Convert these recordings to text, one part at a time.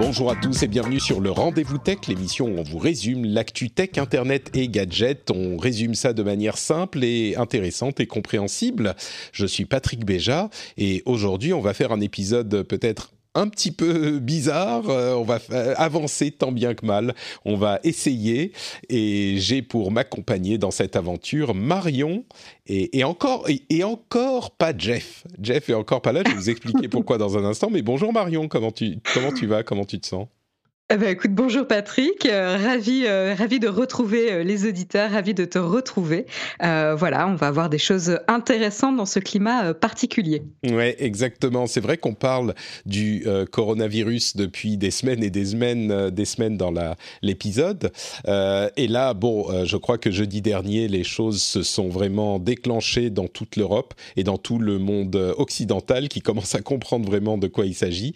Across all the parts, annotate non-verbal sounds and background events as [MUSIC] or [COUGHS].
Bonjour à tous et bienvenue sur le Rendez-vous Tech, l'émission où on vous résume l'actu tech, internet et gadgets. On résume ça de manière simple et intéressante et compréhensible. Je suis Patrick Béja et aujourd'hui on va faire un épisode peut-être un petit peu bizarre. Euh, on va avancer tant bien que mal. On va essayer. Et j'ai pour m'accompagner dans cette aventure Marion et, encore et, encore pas Jeff. Jeff est encore pas là. Je vais vous expliquer pourquoi dans un instant. Mais bonjour Marion. Comment tu comment tu vas? Comment tu te sens? Eh ben, écoute, bonjour Patrick, euh, ravi, euh, ravi de retrouver euh, les auditeurs, ravi de te retrouver. voilà, on va avoir des choses intéressantes dans ce climat particulier. Ouais, exactement. C'est vrai qu'on parle du coronavirus depuis des semaines et des semaines, des semaines dans l'épisode. et là, bon, je crois que jeudi dernier, les choses se sont vraiment déclenchées dans toute l'Europe et dans tout le monde occidental qui commence à comprendre vraiment de quoi il s'agit.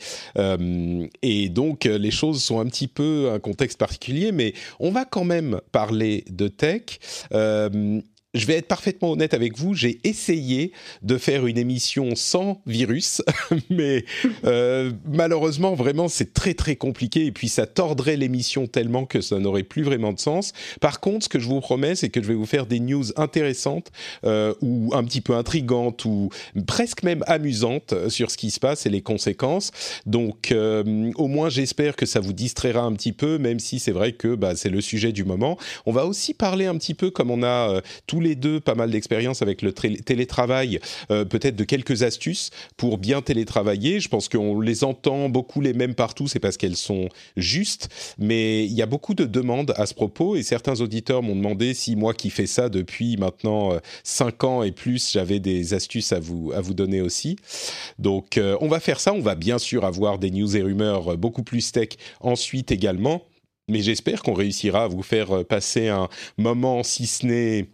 et donc, les choses sont petit peu un contexte particulier, mais on va quand même parler de tech. Euh, je vais être parfaitement honnête avec vous, j'ai essayé de faire une émission sans virus, [LAUGHS] mais euh, malheureusement, vraiment, c'est très très compliqué et puis ça tordrait l'émission tellement que ça n'aurait plus vraiment de sens. Par contre, ce que je vous promets, c'est que je vais vous faire des news intéressantes euh, ou un petit peu intrigantes ou presque même amusantes sur ce qui se passe et les conséquences. Donc, euh, au moins, j'espère que ça vous distraira un petit peu, même si c'est vrai que bah, c'est le sujet du moment. On va aussi parler un petit peu comme on a tous les deux pas mal d'expérience avec le télétravail, euh, peut-être de quelques astuces pour bien télétravailler. Je pense qu'on les entend beaucoup les mêmes partout, c'est parce qu'elles sont justes, mais il y a beaucoup de demandes à ce propos et certains auditeurs m'ont demandé si moi qui fais ça depuis maintenant 5 euh, ans et plus, j'avais des astuces à vous, à vous donner aussi. Donc euh, on va faire ça, on va bien sûr avoir des news et rumeurs beaucoup plus tech ensuite également. Mais j'espère qu'on réussira à vous faire passer un moment, si ce n'est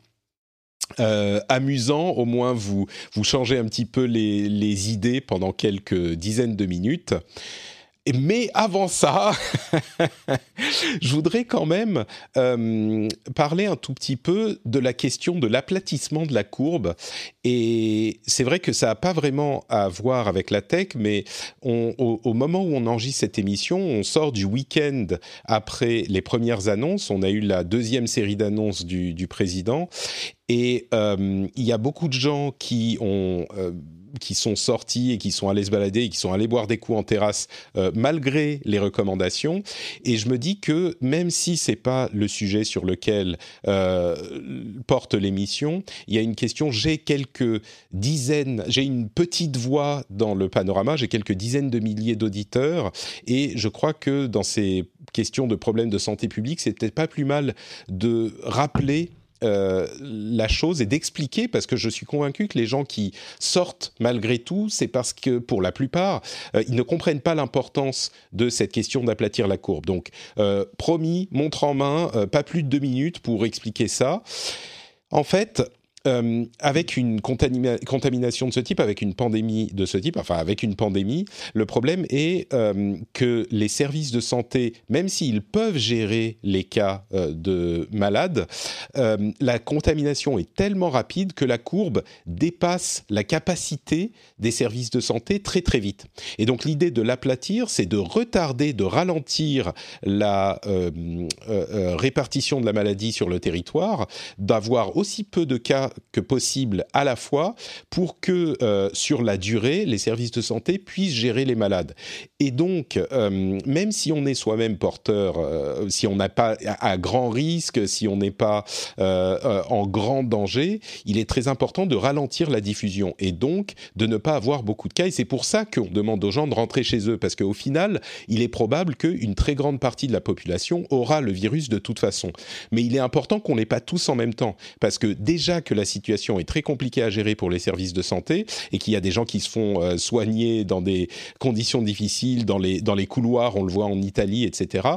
euh, amusant, au moins vous, vous changez un petit peu les, les idées pendant quelques dizaines de minutes. Mais avant ça, [LAUGHS] je voudrais quand même euh, parler un tout petit peu de la question de l'aplatissement de la courbe. Et c'est vrai que ça n'a pas vraiment à voir avec la tech, mais au, moment où on enregistre cette émission, on sort du week-end après les premières annonces. On a eu la deuxième série d'annonces du, président. Et euh, il y a beaucoup de gens qui ont... Euh, qui sont sortis et qui sont allés se balader et qui sont allés boire des coups en terrasse euh, malgré les recommandations. Et je me dis que même si c'est pas le sujet sur lequel euh, porte l'émission, il y a une question. J'ai quelques dizaines, j'ai une petite voix dans le panorama, j'ai quelques dizaines de milliers d'auditeurs et je crois que dans ces questions de problèmes de santé publique, c'est peut-être pas plus mal de rappeler euh, la chose et d'expliquer, parce que je suis convaincu que les gens qui sortent malgré tout, c'est parce que pour la plupart, euh, ils ne comprennent pas l'importance de cette question d'aplatir la courbe. Donc, euh, promis, montre en main, pas plus de deux minutes pour expliquer ça. En fait, euh, avec une contamination de ce type, avec une pandémie de ce type, enfin avec une pandémie, le problème est euh, que les services de santé, même s'ils peuvent gérer les cas euh, de malades, la contamination est tellement rapide que la courbe dépasse la capacité des services de santé très très vite. Et donc l'idée de l'aplatir, c'est de retarder, de ralentir la répartition de la maladie sur le territoire, d'avoir aussi peu de cas que possible à la fois pour que sur la durée, les services de santé puissent gérer les malades. Et donc, même si on est soi-même porteur, si on n'a pas à, grand risque, si on n'est pas en grand danger, il est très important de ralentir la diffusion et donc de ne pas avoir beaucoup de cas. Et c'est pour ça qu'on demande aux gens de rentrer chez eux, parce qu'au final, il est probable qu'une très grande partie de la population aura le virus de toute façon. Mais il est important qu'on l'ait pas tous en même temps, parce que déjà que la situation est très compliquée à gérer pour les services de santé et qu'il y a des gens qui se font euh, soigner dans des conditions difficiles, dans les, dans les couloirs, on le voit en Italie, etc.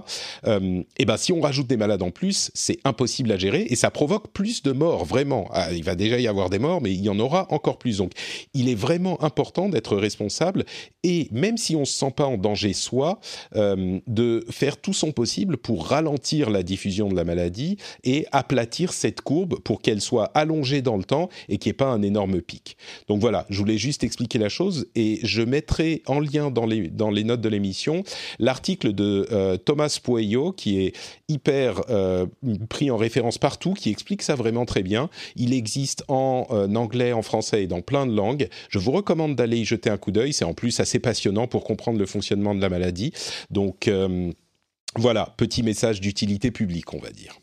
Euh, et ben si on rajoute des malades en plus, c'est impossible à gérer et ça provoque plus de morts, vraiment. Ah, il va déjà y avoir des morts, mais il y en aura encore plus. Donc il est vraiment important d'être responsable et même si on ne se sent pas en danger soi, euh, de faire tout son possible pour ralentir la diffusion de la maladie et aplatir cette courbe pour qu'elle soit allongée dans le temps et qu'il n'y ait pas un énorme pic. Donc voilà, je voulais juste expliquer la chose et je mettrai en lien dans les, dans les notes de l'émission l'article de euh, Thomas Pueyo qui est hyper euh, pris en référence partout, qui explique ça vraiment très bien. Il existe en anglais, en français et dans plein de langues. Je vous recommande d'aller y jeter un coup d'œil. C'est en plus assez passionnant pour comprendre le fonctionnement de la maladie. Donc euh, voilà, petit message d'utilité publique, on va dire.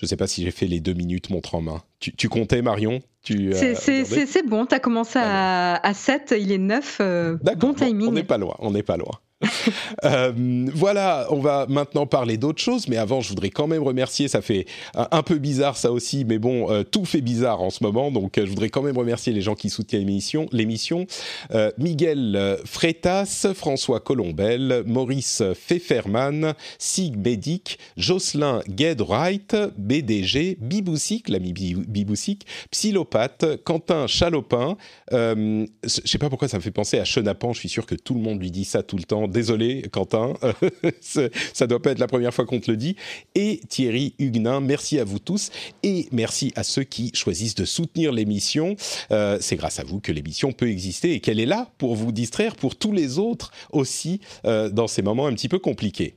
Je ne sais pas si j'ai fait les deux minutes montre en main. Tu, comptais, Marion? C'est bon, tu as commencé à, 7, il est 9. Euh, bon timing. on n'est pas loin, on n'est pas loin. [LAUGHS] Euh, voilà, on va maintenant parler d'autres choses, mais avant, je voudrais quand même remercier, ça fait un, peu bizarre ça aussi, mais bon, euh, tout fait bizarre en ce moment, donc euh, je voudrais quand même remercier les gens qui soutiennent l'émission. l'émission. Miguel Freitas, François Colombel, Maurice Pfefferman, Sig Medic, Jocelyn Gedwright, BDG, Biboussic, l'ami Biboussic, Psylopathe, Quentin Chalopin, je sais pas pourquoi ça me fait penser à Chenapan, je suis sûr que tout le monde lui dit ça tout le temps, désolé Quentin, [LAUGHS] ça doit pas être la première fois qu'on te le dit. Et Thierry Huguenin, merci à vous tous et merci à ceux qui choisissent de soutenir l'émission. Euh, c'est grâce à vous que l'émission peut exister et qu'elle est là pour vous distraire, pour tous les autres aussi euh, dans ces moments un petit peu compliqués.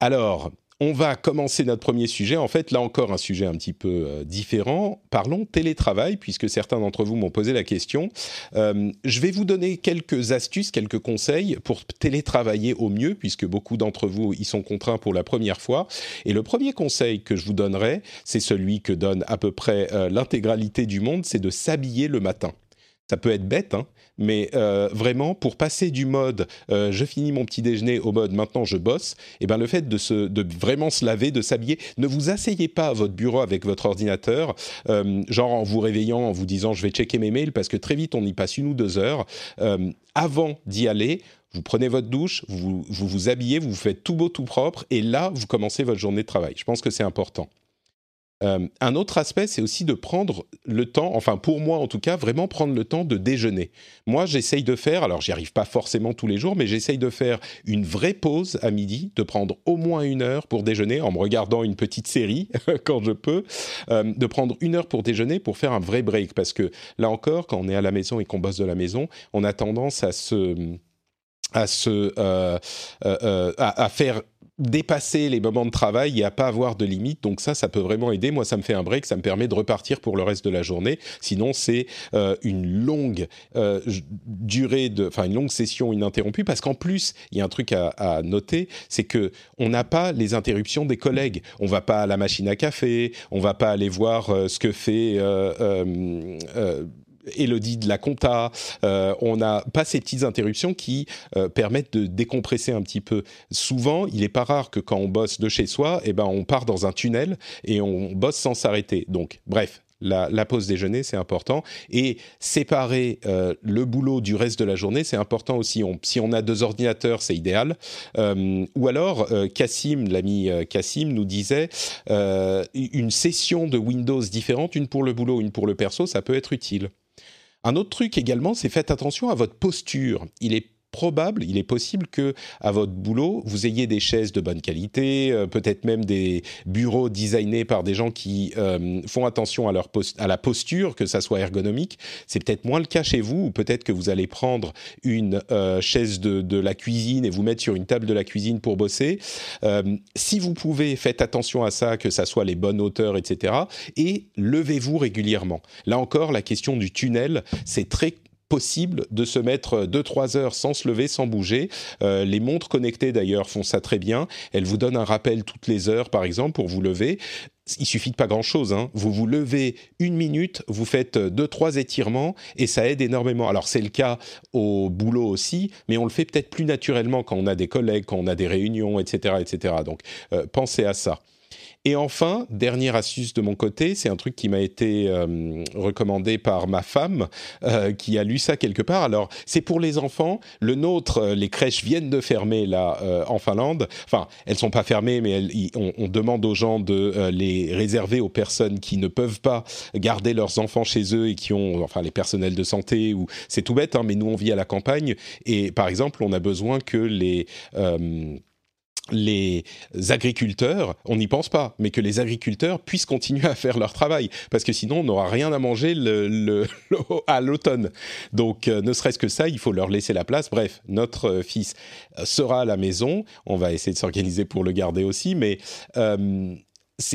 Alors, on va commencer notre premier sujet. En fait, là encore, un sujet un petit peu euh, différent. Parlons télétravail, puisque certains d'entre vous m'ont posé la question. Euh, je vais vous donner quelques astuces, quelques conseils pour télétravailler au mieux, puisque beaucoup d'entre vous y sont contraints pour la première fois. Et le premier conseil que je vous donnerai, c'est celui que donne à peu près euh, l'intégralité du monde, c'est de s'habiller le matin. Ça peut être bête, hein, mais euh, vraiment pour passer du mode euh, je finis mon petit déjeuner au mode maintenant je bosse, et eh ben le fait de, se, de vraiment se laver, de s'habiller, ne vous asseyez pas à votre bureau avec votre ordinateur, euh, genre en vous réveillant, en vous disant je vais checker mes mails parce que très vite on y passe une ou deux heures. avant d'y aller, vous prenez votre douche, vous, vous vous habillez, vous vous faites tout beau, tout propre, et là vous commencez votre journée de travail. Je pense que c'est important. Euh, un autre aspect, c'est aussi de prendre le temps, enfin pour moi en tout cas, vraiment prendre le temps de déjeuner. Moi, j'essaye de faire, alors j'y arrive pas forcément tous les jours, mais j'essaye de faire une vraie pause à midi, de prendre au moins une heure pour déjeuner en me regardant une petite série [LAUGHS] quand je peux, euh, de prendre une heure pour déjeuner pour faire un vrai break. Parce que là encore, quand on est à la maison et qu'on bosse de la maison, on a tendance à se à se euh, à, faire dépasser les moments de travail et à pas avoir de limites. Donc ça, ça peut vraiment aider. Moi, ça me fait un break, ça me permet de repartir pour le reste de la journée. Sinon, c'est euh, une longue euh, durée de, enfin une longue session ininterrompue. Parce qu'en plus, il y a un truc à, à noter, c'est que on n'a pas les interruptions des collègues. On va pas à la machine à café, on va pas aller voir euh, ce que fait Elodie de la compta, euh, on n'a pas ces petites interruptions qui euh, permettent de décompresser un petit peu. Souvent, il n'est pas rare que quand on bosse de chez soi, eh ben, on part dans un tunnel et on bosse sans s'arrêter. Donc, bref, la, pause déjeuner, c'est important. Et séparer euh, le boulot du reste de la journée, c'est important aussi. si on a deux ordinateurs, c'est idéal. ou alors, Cassim, l'ami Cassim, nous disait une session de Windows différente, une pour le boulot, une pour le perso, ça peut être utile. Un autre truc également, c'est faites attention à votre posture. Probable, il est possible que à votre boulot, vous ayez des chaises de bonne qualité, euh, peut-être même des bureaux designés par des gens qui euh, font attention à, leur à la posture, que ça soit ergonomique. C'est peut-être moins le cas chez vous, ou peut-être que vous allez prendre une euh, chaise de, de, la cuisine et vous mettre sur une table de la cuisine pour bosser. si vous pouvez, faites attention à ça, que ça soit les bonnes hauteurs, etc. Et levez-vous régulièrement. Là encore, la question du tunnel, c'est très possible de se mettre 2-3 heures sans se lever, sans bouger. Euh, les montres connectées d'ailleurs font ça très bien. Elles vous donnent un rappel toutes les heures, par exemple, pour vous lever. Il suffit de pas grand-chose. Hein. Vous vous levez une minute, vous faites deux trois étirements et ça aide énormément. Alors c'est le cas au boulot aussi, mais on le fait peut-être plus naturellement quand on a des collègues, quand on a des réunions, etc., etc. Donc euh, pensez à ça. Et enfin, dernière astuce de mon côté, c'est un truc qui m'a été euh, recommandé par ma femme, euh, qui a lu ça quelque part. Alors, c'est pour les enfants. Le nôtre, euh, les crèches viennent de fermer là en Finlande. Enfin, elles sont pas fermées, mais on, demande aux gens de les réserver aux personnes qui ne peuvent pas garder leurs enfants chez eux et qui ont, enfin, les personnels de santé ou c'est tout bête, hein, mais nous on vit à la campagne et par exemple, on a besoin que les les agriculteurs, on n'y pense pas, mais que les agriculteurs puissent continuer à faire leur travail, parce que sinon on n'aura rien à manger le, [LAUGHS] à l'automne. Donc euh, ne serait-ce que ça, il faut leur laisser la place. Bref, notre euh, fils sera à la maison, on va essayer de s'organiser pour le garder aussi, mais euh,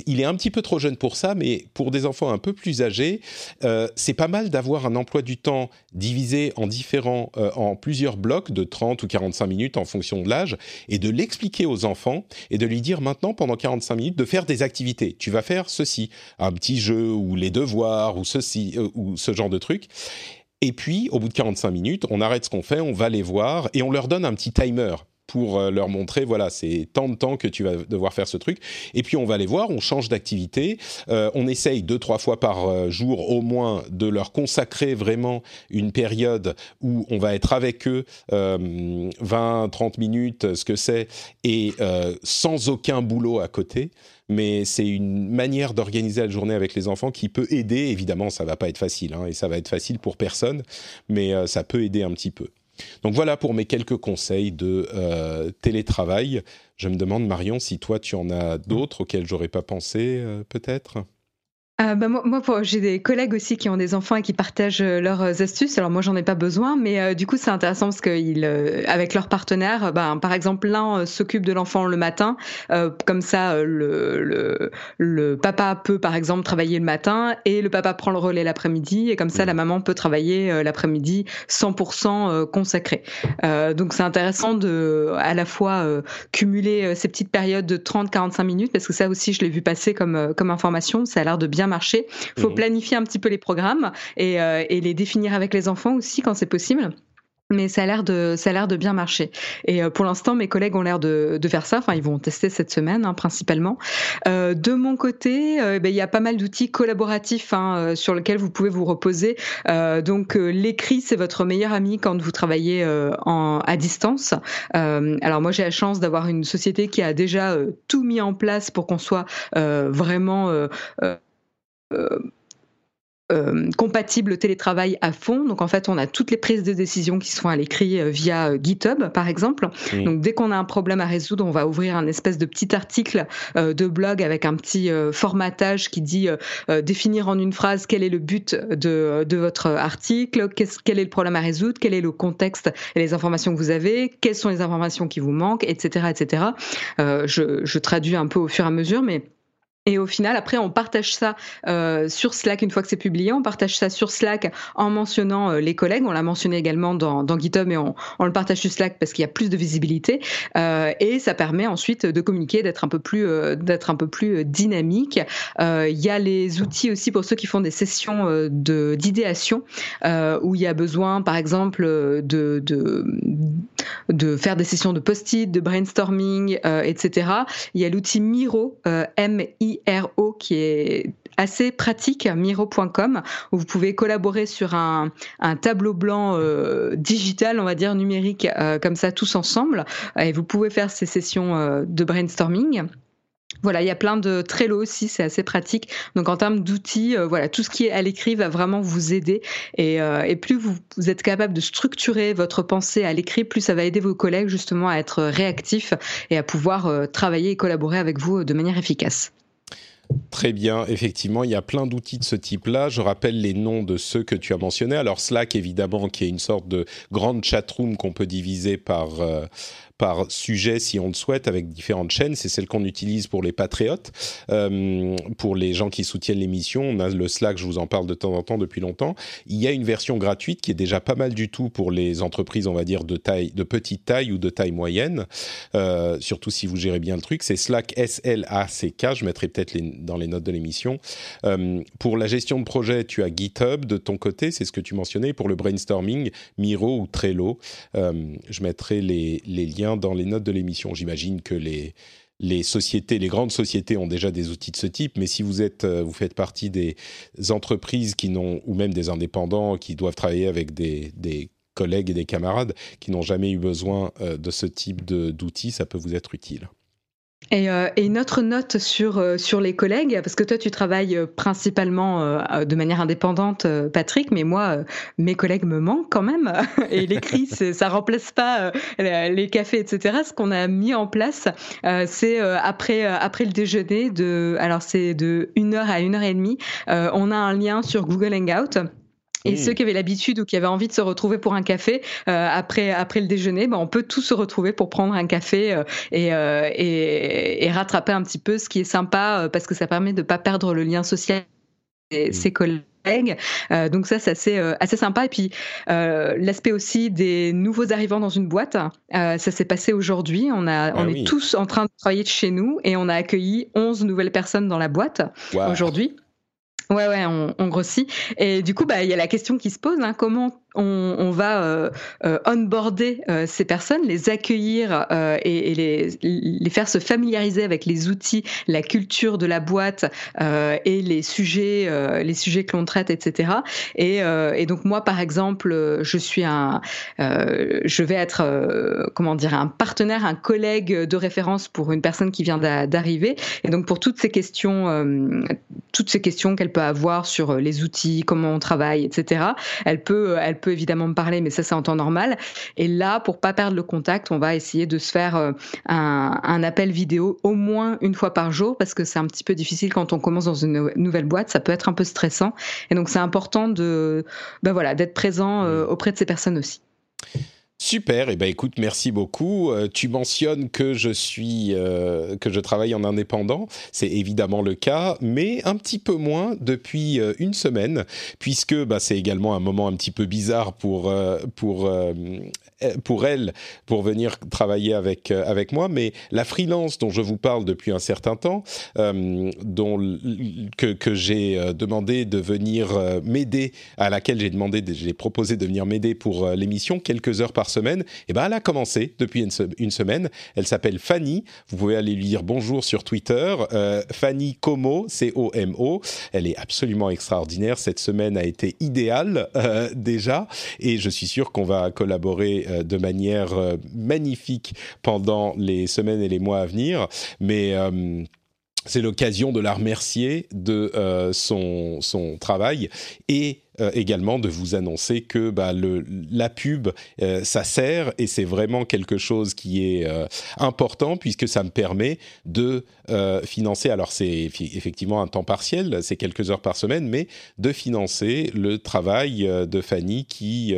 il est un petit peu trop jeune pour ça, mais pour des enfants un peu plus âgés, euh, c'est pas mal d'avoir un emploi du temps divisé en différents, euh, en plusieurs blocs de 30 ou 45 minutes en fonction de l'âge, et de l'expliquer aux enfants et de lui dire maintenant pendant 45 minutes de faire des activités. Tu vas faire ceci, un petit jeu ou les devoirs ou ceci euh, ou ce genre de truc. Et puis, au bout de 45 minutes, on arrête ce qu'on fait, on va les voir et on leur donne un petit timer pour euh, leur montrer, voilà, c'est tant de temps que tu vas devoir faire ce truc. Et puis on va les voir, on change d'activité, euh, on essaye deux, trois fois par euh, jour au moins de leur consacrer vraiment une période où on va être avec eux 20, 30 minutes, ce que c'est, et sans aucun boulot à côté mais c'est une manière d'organiser la journée avec les enfants qui peut aider. Évidemment, ça va pas être facile, hein, et ça va être facile pour personne, mais ça peut aider un petit peu. Donc voilà pour mes quelques conseils de euh, télétravail. Je me demande, Marion, si toi tu en as d'autres auxquels j'aurais pas pensé, euh, peut-être? Euh, bah, moi, moi j'ai des collègues aussi qui ont des enfants et qui partagent euh, leurs euh, astuces. Alors moi, j'en ai pas besoin, mais du coup, c'est intéressant parce qu'ils, avec leurs partenaires, ben, par exemple, l'un s'occupe de l'enfant le matin, comme ça, le, le, le, papa peut, par exemple, travailler le matin et le papa prend le relais l'après-midi, et comme ça, la maman peut travailler l'après-midi 100% consacré. donc c'est intéressant de, à la fois cumuler ces petites périodes de 30-45 minutes, parce que ça aussi, je l'ai vu passer comme comme information. Ça a l'air de bien marcher. Il faut mhm. planifier un petit peu les programmes et, euh, et les définir avec les enfants aussi quand c'est possible. Mais ça a l'air de ça a l'air de bien marcher. Et euh, pour l'instant mes collègues ont l'air de, de faire ça. Enfin ils vont tester cette semaine hein, principalement. Euh, de mon côté euh, ben, il y a pas mal d'outils collaboratifs hein, sur lesquels vous pouvez vous reposer. Donc l'écrit c'est votre meilleur ami quand vous travaillez en, à distance. Alors moi j'ai la chance d'avoir une société qui a déjà tout mis en place pour qu'on soit vraiment euh, euh, compatible télétravail à fond. Donc en fait, on a toutes les prises de décision qui sont à l'écrit euh, via GitHub, par exemple. Donc dès qu'on a un problème à résoudre, on va ouvrir un espèce de petit article de blog avec un petit formatage qui dit définir en une phrase quel est le but de, de votre article, quel est le problème à résoudre, quel est le contexte et les informations que vous avez, quelles sont les informations qui vous manquent, etc., etc. je, je traduis un peu au fur et à mesure, mais et au final, après, on partage ça euh, sur Slack une fois que c'est publié. On partage ça sur Slack en mentionnant euh, les collègues. On l'a mentionné également dans, GitHub, mais on, le partage sur Slack parce qu'il y a plus de visibilité. Euh, et ça permet ensuite de communiquer, d'être un peu plus, d'être un peu plus dynamique. Il y a les outils aussi pour ceux qui font des sessions d'idéation où il y a besoin, par exemple, de de, de faire des sessions de post-it, de brainstorming, etc. Il y a l'outil Miro, M I Miro qui est assez pratique, miro.com, où vous pouvez collaborer sur un, tableau blanc euh, digital, on va dire numérique, euh, comme ça tous ensemble, et vous pouvez faire ces sessions euh, de brainstorming. Voilà, il y a plein de Trello aussi, c'est assez pratique. Donc en termes d'outils, voilà, tout ce qui est à l'écrit va vraiment vous aider. Et, plus vous, êtes capable de structurer votre pensée à l'écrit, plus ça va aider vos collègues justement à être réactifs et à pouvoir travailler et collaborer avec vous de manière efficace. Très bien, effectivement, il y a plein d'outils de ce type-là. Je rappelle les noms de ceux que tu as mentionnés. Alors Slack, évidemment, qui est une sorte de grande chatroom qu'on peut diviser par, euh, par sujet si on le souhaite avec différentes chaînes. C'est celle qu'on utilise pour les patriotes, euh, pour les gens qui soutiennent l'émission. On a le Slack, je vous en parle de temps en temps depuis longtemps. Il y a une version gratuite qui est déjà pas mal du tout pour les entreprises, on va dire de taille, de petite taille ou de taille moyenne. Euh, surtout si vous gérez bien le truc. C'est Slack S L A C K. Je mettrai peut-être dans les notes de l'émission. Euh, pour la gestion de projet, tu as GitHub de ton côté, c'est ce que tu mentionnais. Pour le brainstorming, Miro ou Trello. Je mettrai les, les liens dans les notes de l'émission. J'imagine que les, les sociétés, les grandes sociétés ont déjà des outils de ce type, mais si vous êtes, euh, vous faites partie des entreprises qui n'ont, ou même des indépendants qui doivent travailler avec des, des collègues et des camarades qui n'ont jamais eu besoin euh, de ce type d'outils, ça peut vous être utile. Et, euh, et, une autre note sur, euh, sur les collègues, parce que toi tu travailles euh, principalement euh, de manière indépendante, Patrick, mais moi, mes collègues me manquent quand même. [LAUGHS] Et l'écrit, ça remplace pas les cafés, etc. Ce qu'on a mis en place, c'est après, après le déjeuner, de, alors c'est de 1 heure à 1 heure et demie, on a un lien sur Google Hangout et ceux qui avaient l'habitude ou qui avaient envie de se retrouver pour un café euh, après après le déjeuner, ben on peut tous se retrouver pour prendre un café euh, et, euh, et, et, rattraper un petit peu, ce qui est sympa euh, parce que ça permet de pas perdre le lien social et mmh. ses collègues. Euh, donc ça, c'est assez, euh, assez sympa. Et puis euh, l'aspect aussi des nouveaux arrivants dans une boîte, ça s'est passé aujourd'hui. On, a, ah on oui. est tous en train de travailler de chez nous et on a accueilli 11 nouvelles personnes dans la boîte wow. aujourd'hui. Ouais, ouais, on, grossit. Et du coup, bah, il y a la question qui se pose, hein, comment on, va euh, euh, onboarder euh, ces personnes, les accueillir euh, et, les, faire se familiariser avec les outils, la culture de la boîte euh, et les sujets, les sujets que l'on traite, etc. Et, donc moi, par exemple, je suis un, je vais être, comment dire, un partenaire, un collègue de référence pour une personne qui vient d'arriver. Et donc pour toutes ces questions, toutes ces questions qu'elle peut avoir sur les outils, comment on travaille, etc. Elle peut, peut évidemment me parler, mais ça c'est en temps normal. Et là, pour pas perdre le contact, on va essayer de se faire euh, un, un appel vidéo au moins une fois par jour parce que c'est un petit peu difficile quand on commence dans une nouvelle boîte, ça peut être un peu stressant. Et donc c'est important de, ben voilà, d'être présent euh, auprès de ces personnes aussi. Super, eh ben écoute, merci beaucoup. Euh, tu mentionnes que je suis, euh, que je travaille en indépendant, c'est évidemment le cas, mais un petit peu moins depuis euh, une semaine, puisque bah, c'est également un moment un petit peu bizarre pour pour pour elle, pour venir travailler avec avec moi. Mais la freelance dont je vous parle depuis un certain temps, dont que que j'ai demandé de venir m'aider, à laquelle j'ai demandé, j'ai proposé de venir m'aider pour l'émission quelques heures par semaine, et eh ben elle a commencé depuis une, une semaine. Elle s'appelle Fanny. Vous pouvez aller lui dire bonjour sur Twitter. Euh, Fanny Como, C-O-M-O. Elle est absolument extraordinaire. Cette semaine a été idéale euh, déjà, et je suis sûr qu'on va collaborer euh, de manière euh, magnifique pendant les semaines et les mois à venir. Mais euh, c'est l'occasion de la remercier de son, son travail et euh, également de vous annoncer que bah, la pub, euh, ça sert et c'est vraiment quelque chose qui est euh, important puisque ça me permet de financer, alors c'est effectivement un temps partiel, c'est quelques heures par semaine, mais de financer le travail de Fanny qui,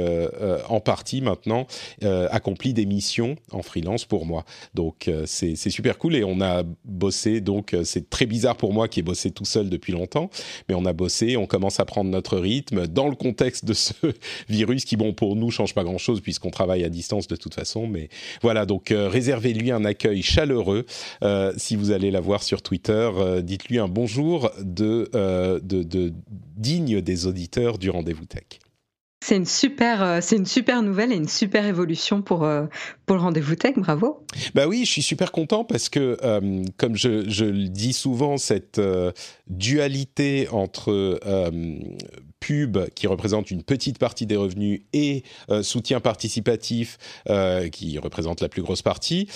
en partie maintenant, accomplit des missions en freelance pour moi. Donc c'est super cool et on a bossé, donc c'est très bizarre pour moi qui ai bossé tout seul depuis longtemps, mais on a bossé, on commence à prendre notre rythme dans le contexte de ce [LAUGHS] virus qui, bon, pour nous, change pas grand-chose puisqu'on travaille à distance de toute façon. Mais voilà, donc euh, réservez-lui un accueil chaleureux. Euh, si vous allez la voir sur Twitter, euh, dites-lui un bonjour de, de, de, digne des auditeurs du rendez-vous tech. C'est une super, c'est une super nouvelle et une super évolution pour pour le rendez-vous tech. Bravo. Bah oui, je suis super content parce que euh, comme je, je, le dis souvent, cette euh, dualité entre euh, pub qui représente une petite partie des revenus et soutien participatif qui représente la plus grosse partie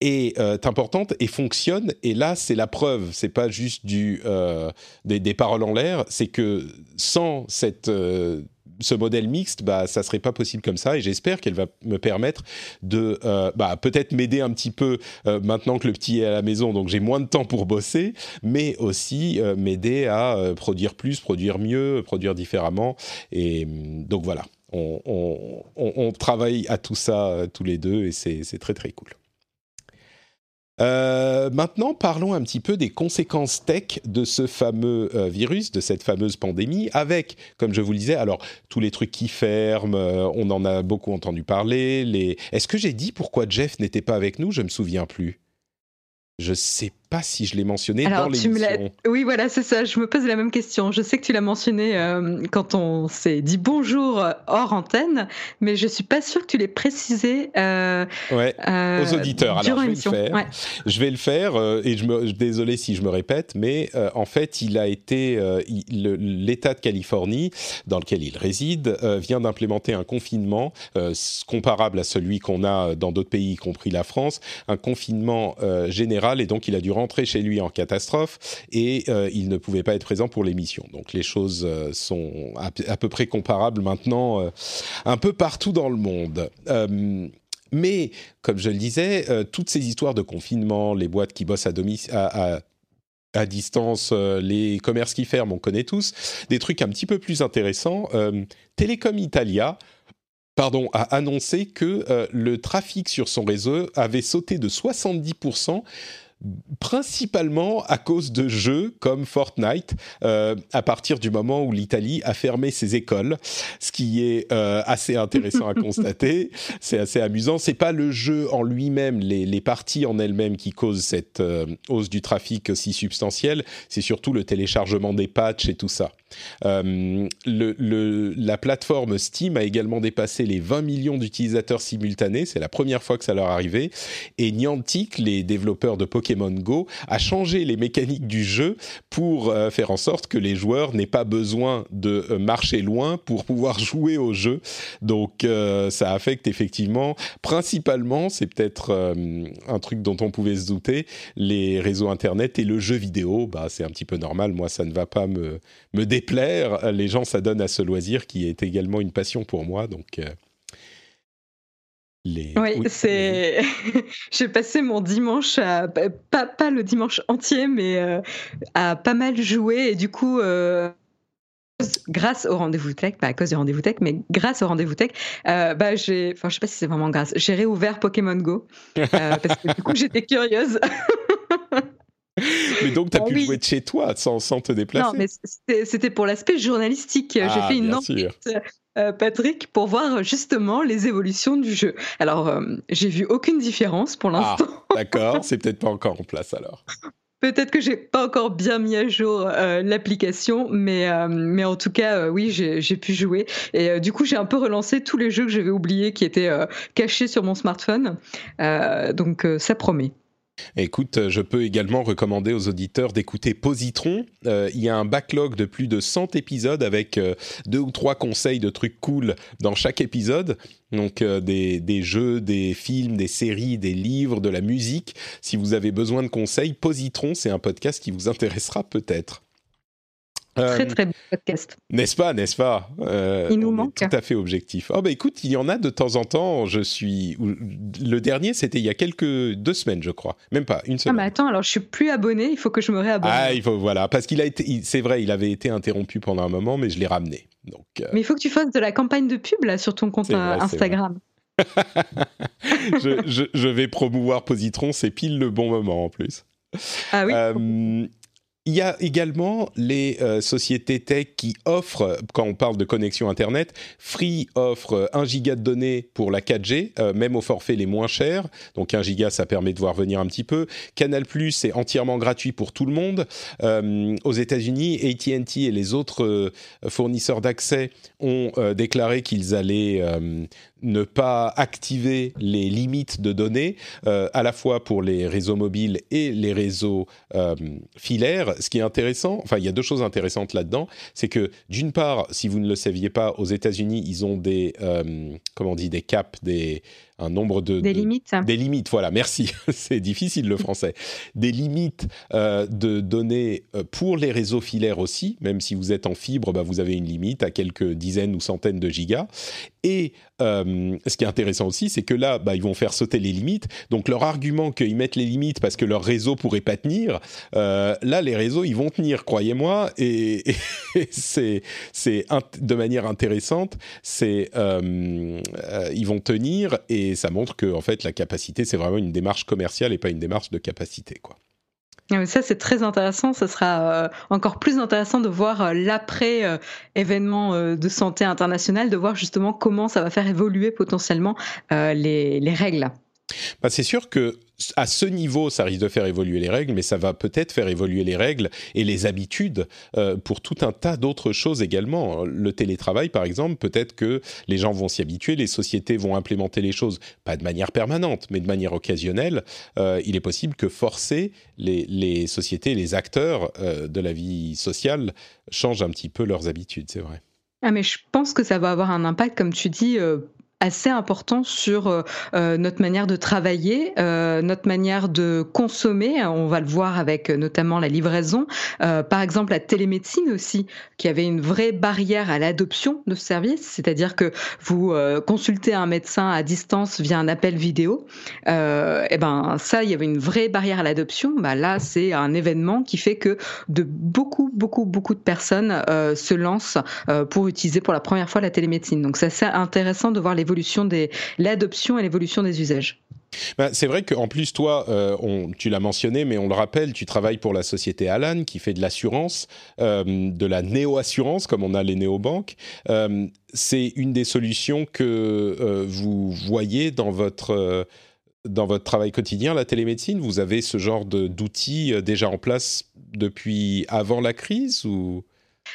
est euh, importante et fonctionne. Et là, c'est la preuve. C'est pas juste du euh, des, paroles en l'air. C'est que sans cette euh, ce modèle mixte, bah, ça serait pas possible comme ça. Et j'espère qu'elle va me permettre de, euh, bah, peut-être m'aider un petit peu euh, maintenant que le petit est à la maison, donc j'ai moins de temps pour bosser, mais aussi euh, m'aider à produire plus, produire mieux, produire différemment. Et hum, donc voilà, on, on, on, on travaille à tout ça tous les deux, et c'est très très cool. Euh, maintenant, parlons un petit peu des conséquences tech de ce fameux euh, virus, de cette fameuse pandémie, avec, comme je vous le disais, alors tous les trucs qui ferment, euh, on en a beaucoup entendu parler. Est-ce que j'ai dit pourquoi Jeff n'était pas avec nous? Je me souviens plus. Je sais pas si je l'ai mentionné Alors, dans l'émission. Oui, voilà, c'est ça. Je me pose la même question. Je sais que tu l'as mentionné euh, quand on s'est dit bonjour euh, hors antenne, mais je suis pas sûre que tu l'aies précisé. euh, Ouais. euh, Aux auditeurs. Alors, je vais faire. Ouais. Je vais le faire et je me désolé si je me répète, mais en fait, il a été l'État de Californie dans lequel il réside vient d'implémenter un confinement comparable à celui qu'on a dans d'autres pays, y compris la France, un confinement général et donc il a dû rentrer chez lui en catastrophe et euh, il ne pouvait pas être présent pour l'émission. Donc les choses euh, sont à, peu près comparables maintenant euh, un peu partout dans le monde. Mais, comme je le disais, toutes ces histoires de confinement, les boîtes qui bossent à, à, distance, les commerces qui ferment, on connaît tous, des trucs un petit peu plus intéressants. Telecom Italia pardon, a annoncé que le trafic sur son réseau avait sauté de 70%, principalement à cause de jeux comme Fortnite, euh, à partir du moment où l'Italie a fermé ses écoles, ce qui est euh, assez intéressant à [LAUGHS] constater. C'est assez amusant. C'est pas le jeu en lui-même, les, les parties en elles-mêmes qui causent cette euh, hausse du trafic aussi substantielle. C'est surtout le téléchargement des patchs et tout ça. Euh, la plateforme Steam a également dépassé les 20 millions d'utilisateurs simultanés. C'est la première fois que ça leur arrivait. Et Niantic, les développeurs de Pokémon Go, a changé les mécaniques du jeu pour euh, faire en sorte que les joueurs n'aient pas besoin de euh, marcher loin pour pouvoir jouer au jeu. Donc ça affecte effectivement, principalement, c'est peut-être un truc dont on pouvait se douter, les réseaux Internet et le jeu vidéo. Bah, c'est un petit peu normal. Moi, ça ne va pas me, me déplaire. Les gens s'adonnent à ce loisir qui est également une passion pour moi. Donc, euh, les... Oui, oui, c'est. [LAUGHS] J'ai passé mon dimanche à pas, pas le dimanche entier, mais euh, à pas mal jouer et du coup. euh, Grâce au rendez-vous tech, pas à cause du rendez-vous tech, mais grâce au rendez-vous tech, euh, bah j'ai, enfin je sais pas si c'est vraiment grâce, j'ai réouvert Pokémon Go parce que du coup j'étais curieuse. [LAUGHS] Mais donc, tu as Ah pu oui. jouer de chez toi sans, sans te déplacer. non, mais c'était pour l'aspect journalistique. j'ai Ah, fait une enquête sûr. euh, Patrick, pour voir justement les évolutions du jeu. Alors, euh, j'ai vu aucune différence pour Ah, l'instant. [LAUGHS] d'accord, c'est peut-être pas encore en place alors. Peut-être que j'ai pas encore bien mis à jour euh, l'application, mais, euh, mais en tout cas, euh, oui, j'ai j'ai pu jouer. Et euh, du coup, j'ai un peu relancé tous les jeux que j'avais oubliés qui étaient euh, cachés sur mon smartphone. Euh, donc, euh, ça promet. Écoute, euh, je peux également recommander aux auditeurs d'écouter Positron. Euh, il y a un backlog de plus de 100 épisodes avec euh, deux ou trois conseils de trucs cool dans chaque épisode. Donc des, des jeux, des films, des séries, des livres, de la musique. Si vous avez besoin de conseils, Positron, c'est un podcast qui vous intéressera peut-être. Euh, Très, très bon podcast. N'est-ce pas, n'est-ce pas Euh, Il nous manque. Tout à fait objectif. Oh bah écoute, il y en a de temps en temps. Je suis. Le dernier, c'était il y a quelques deux semaines, je crois. Même pas une Ah, semaine. mais attends, alors je suis plus abonné, il faut que je me réabonne. Ah, il faut voilà, parce qu'il a été, c'est vrai, il avait été interrompu pendant un moment, mais je l'ai ramené. Donc, euh, Mais il faut que tu fasses de la campagne de pub là sur ton compte vrai, Instagram. [LAUGHS] je, je- je vais promouvoir Positron, c'est pile le bon moment en plus. Ah oui. Euh, il y a également les euh, sociétés tech qui offrent, quand on parle de connexion Internet, Free offre 1 giga de données pour la 4G, euh, même au forfait les moins chers. Donc 1 giga, ça permet de voir venir un petit peu. Canal+, c'est entièrement gratuit pour tout le monde. Euh, aux États-Unis, AT&T et les autres fournisseurs d'accès ont déclaré qu'ils allaient ne pas activer les limites de données, euh, à la fois pour les réseaux mobiles et les réseaux euh, filaires. Ce qui est intéressant, enfin, il y a deux choses intéressantes là-dedans, c'est que d'une part, si vous ne le saviez pas, aux États-Unis, ils ont des, euh, comment on dit, des caps, des un nombre de des limites. Des limites, voilà. Merci. [LAUGHS] C'est difficile le français. des limites de données pour les réseaux filaires aussi. Même si vous êtes en fibre, bah, vous avez une limite à quelques dizaines ou centaines de gigas. Et euh, ce qui est intéressant aussi, c'est que là, bah, ils vont faire sauter les limites. Donc leur argument qu'ils mettent les limites parce que leur réseau pourrait pas tenir, euh, là, les réseaux, ils vont tenir, croyez-moi. Et, [LAUGHS] c'est c'est de manière intéressante, c'est euh, ils vont tenir et ça montre que en fait la capacité, c'est vraiment une démarche commerciale et pas une démarche de capacité, quoi. Ah, ça, c'est très intéressant. Ce sera euh, encore plus intéressant de voir euh, l'après-événement euh, de santé international, de voir justement comment ça va faire évoluer potentiellement les règles. Bah, c'est sûr que à ce niveau, ça risque de faire évoluer les règles, mais ça va peut-être faire évoluer les règles et les habitudes euh, pour tout un tas d'autres choses également. Le télétravail, par exemple, peut-être que les gens vont s'y habituer, les sociétés vont implémenter les choses, pas de manière permanente, mais de manière occasionnelle. Euh, il est possible que forcer les, sociétés, les acteurs euh, de la vie sociale changent un petit peu leurs habitudes, c'est vrai. Ah mais je pense que ça va avoir un impact, comme tu dis, assez important sur euh, euh, notre manière de travailler, euh, notre manière de consommer. On va le voir avec notamment la livraison. par exemple, la télémédecine aussi, qui avait une vraie barrière à l'adoption de ce service, c'est-à-dire que vous consultez un médecin à distance via un appel vidéo. et eh ben ça, il y avait une vraie barrière à l'adoption. Bah là, c'est un événement qui fait que de beaucoup, beaucoup, beaucoup de personnes se lancent pour utiliser pour la première fois la télémédecine. Donc c'est assez intéressant de voir les des l'adoption et l'évolution des usages. Ben, c'est vrai qu'en plus, toi, euh, tu l'as mentionné, mais on le rappelle, tu travailles pour la société Alan qui fait de l'assurance, euh, de la néo-assurance, comme on a les néobanques. Euh, c'est une des solutions que vous voyez dans votre, dans votre travail quotidien, la télémédecine? Vous avez ce genre d'outils déjà en place depuis avant la crise ou?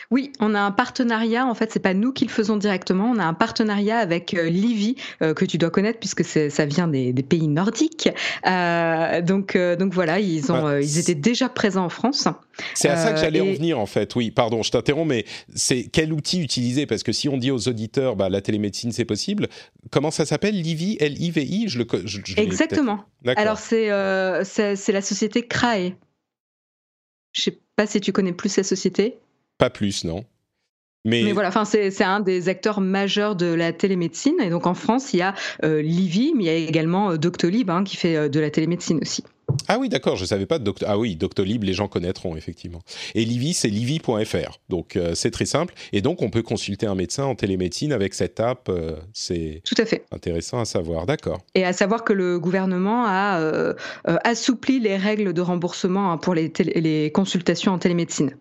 Oui, on a un partenariat. En fait, c'est pas nous qui le faisons directement. On a un partenariat avec euh, Livy euh, que tu dois connaître puisque ça vient des, pays nordiques. Euh, donc, donc voilà, ils ont, ils étaient déjà présents en France. C'est à ça que j'allais en venir en fait. Oui, pardon, je t'interromps, mais c'est quel outil utiliser? Parce que si on dit aux auditeurs, bah, la télémédecine c'est possible. Comment ça s'appelle? Livy, L-I-V-I Je le. Exactement. Alors c'est c'est la société Crae. Je sais pas si tu connais plus cette société. Pas plus, non. Mais, voilà, enfin c'est un des acteurs majeurs de la télémédecine. Et donc en France, il y a euh, Livy, mais il y a également euh, Doctolib hein, qui fait euh, de la télémédecine aussi. Ah oui, d'accord, je ne savais pas. De Ah oui, Doctolib, les gens connaîtront effectivement. Et Livy, c'est livy.fr. Donc c'est très simple. Et donc on peut consulter un médecin en télémédecine avec cette app. c'est tout à fait intéressant à savoir. D'accord. Et à savoir que le gouvernement a assoupli les règles de remboursement hein, pour les, les consultations en télémédecine.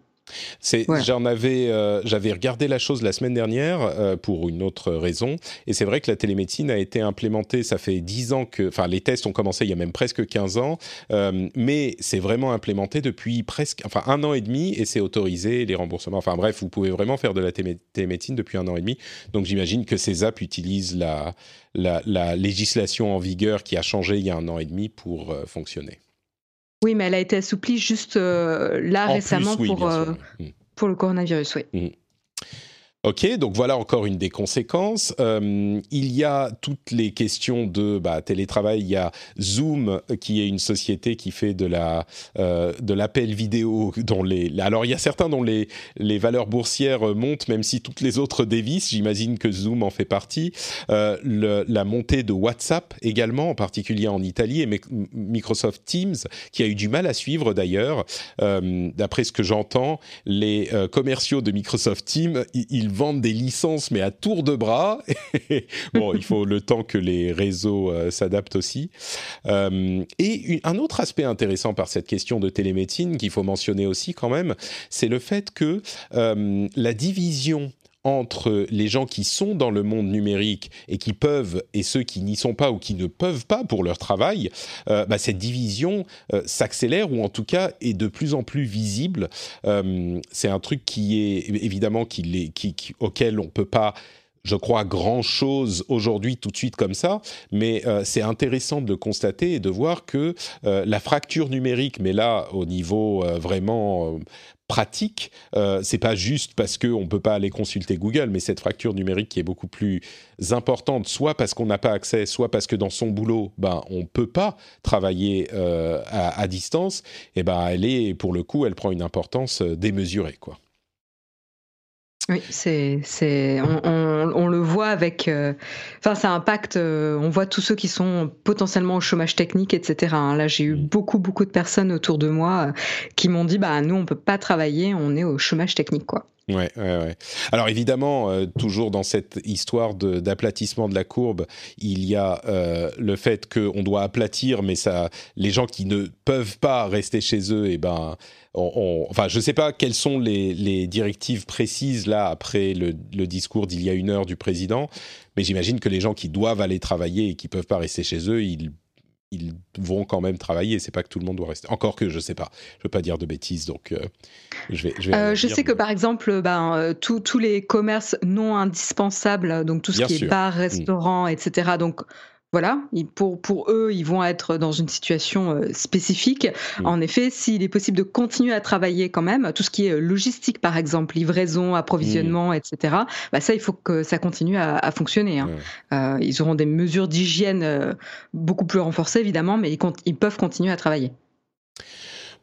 J'en avais, euh, j'avais regardé la chose la semaine dernière euh, pour une autre raison, et c'est vrai que la télémédecine a été implémentée. Ça fait 10 ans que, enfin, les tests ont commencé il y a même presque 15 ans, euh, mais c'est vraiment implémenté depuis presque, enfin, un an et demi, et c'est autorisé les remboursements. Enfin bref, vous pouvez vraiment faire de la télémédecine depuis un an et demi. Donc j'imagine que ces apps utilisent la, la, la législation en vigueur qui a changé il y a un an et demi pour fonctionner. Oui, mais elle a été assouplie juste euh, là récemment pour, euh, mm. pour le coronavirus, oui. Mm. Ok, donc voilà encore une des conséquences. Euh, il y a toutes les questions de bah, télétravail. Il y a Zoom qui est une société qui fait de la euh, de l'appel vidéo. Dont les alors il y a certains dont les les valeurs boursières montent, même si toutes les autres dévissent. J'imagine que Zoom en fait partie. Euh, la montée de WhatsApp également, en particulier en Italie, et Microsoft Teams qui a eu du mal à suivre d'ailleurs. Euh, d'après ce que j'entends, les euh, commerciaux de Microsoft Teams ils vendent des licences, mais à tour de bras. [LAUGHS] bon, il faut le temps que les réseaux euh, s'adaptent aussi. Euh, et un autre aspect intéressant par cette question de télémédecine qu'il faut mentionner aussi quand même, c'est le fait que euh, la division entre les gens qui sont dans le monde numérique et qui peuvent et ceux qui n'y sont pas ou qui ne peuvent pas pour leur travail, euh, bah, cette division euh, s'accélère ou en tout cas est de plus en plus visible. Euh, c'est un truc qui est évidemment qui, auquel on peut pas je crois, grand-chose aujourd'hui tout de suite comme ça, mais euh, c'est intéressant de constater et de voir que euh, la fracture numérique, mais là au niveau euh, vraiment pratique, c'est pas juste parce qu'on ne peut pas aller consulter Google, mais cette fracture numérique qui est beaucoup plus importante, soit parce qu'on n'a pas accès, soit parce que dans son boulot, ben, on ne peut pas travailler à, à, distance, et ben, elle est, pour le coup, elle prend une importance démesurée. quoi. Oui, c'est, c'est, on, on, on, le voit avec, euh, enfin, ça impacte. Euh, on voit tous ceux qui sont potentiellement au chômage technique, etc. Hein. Là, j'ai eu beaucoup, beaucoup de personnes autour de moi euh, qui m'ont dit, bah, nous, on peut pas travailler, on est au chômage technique, quoi. Ouais, ouais, ouais. Alors évidemment, euh, toujours dans cette histoire d'aplatissement de, la courbe, il y a euh, le fait qu'on doit aplatir, mais ça, les gens qui ne peuvent pas rester chez eux, et eh ben, on, on, enfin, je ne sais pas quelles sont les, les, directives précises là après le, le discours d'il y a une heure du président, mais j'imagine que les gens qui doivent aller travailler et qui peuvent pas rester chez eux, ils ils vont quand même travailler. C'est pas que tout le monde doit rester. Encore que je sais pas. Je veux pas dire de bêtises, donc euh, je vais. Je, vais euh, je sais que par exemple, ben, euh, tous les commerces non indispensables, donc tout ce qui est bar, restaurant, etc. Donc voilà, pour, pour eux, ils vont être dans une situation euh, spécifique. Mm. En effet, s'il est possible de continuer à travailler quand même, tout ce qui est euh, logistique, par exemple, livraison, approvisionnement, mm. etc., bah ça, il faut que ça continue à, fonctionner. Hein. Euh, ils auront des mesures d'hygiène beaucoup plus renforcées, évidemment, mais ils, ils peuvent continuer à travailler.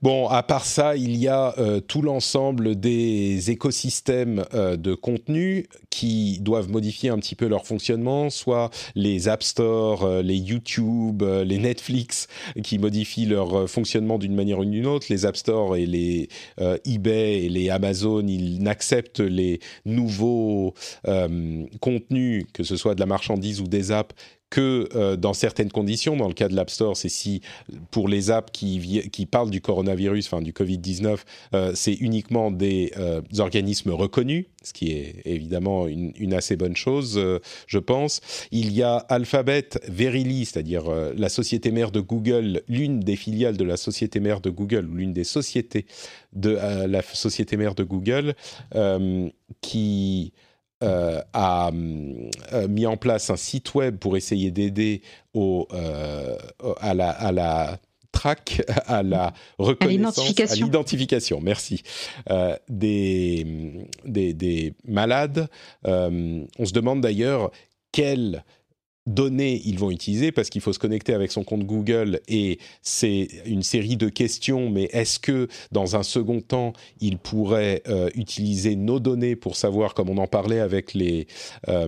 Bon, à part ça, il y a euh, tout l'ensemble des écosystèmes euh, de contenu qui doivent modifier un petit peu leur fonctionnement, soit les App Store, euh, les YouTube, les Netflix, qui modifient leur fonctionnement d'une manière ou d'une autre. Les App Store et les eBay et les Amazon, ils n'acceptent les nouveaux contenus, que ce soit de la marchandise ou des apps, que euh, dans certaines conditions. Dans le cas de l'App Store, c'est si pour les apps qui, parlent du coronavirus, enfin du Covid-19, euh, c'est uniquement des euh, organismes reconnus, ce qui est évidemment une assez bonne chose, je pense. Il y a Alphabet Verily, c'est-à-dire la société mère de Google, l'une des filiales de la société mère de Google, ou l'une des sociétés de la société mère de Google, qui euh, a euh, mis en place un site web pour essayer d'aider au, euh, à, la, à la track, [LAUGHS] à la reconnaissance, à l'identification, merci, des, des, des, malades. on se demande d'ailleurs quelle données ils vont utiliser parce qu'il faut se connecter avec son compte Google et c'est une série de questions mais est-ce que dans un second temps ils pourraient euh, utiliser nos données pour savoir comme on en parlait avec les, euh,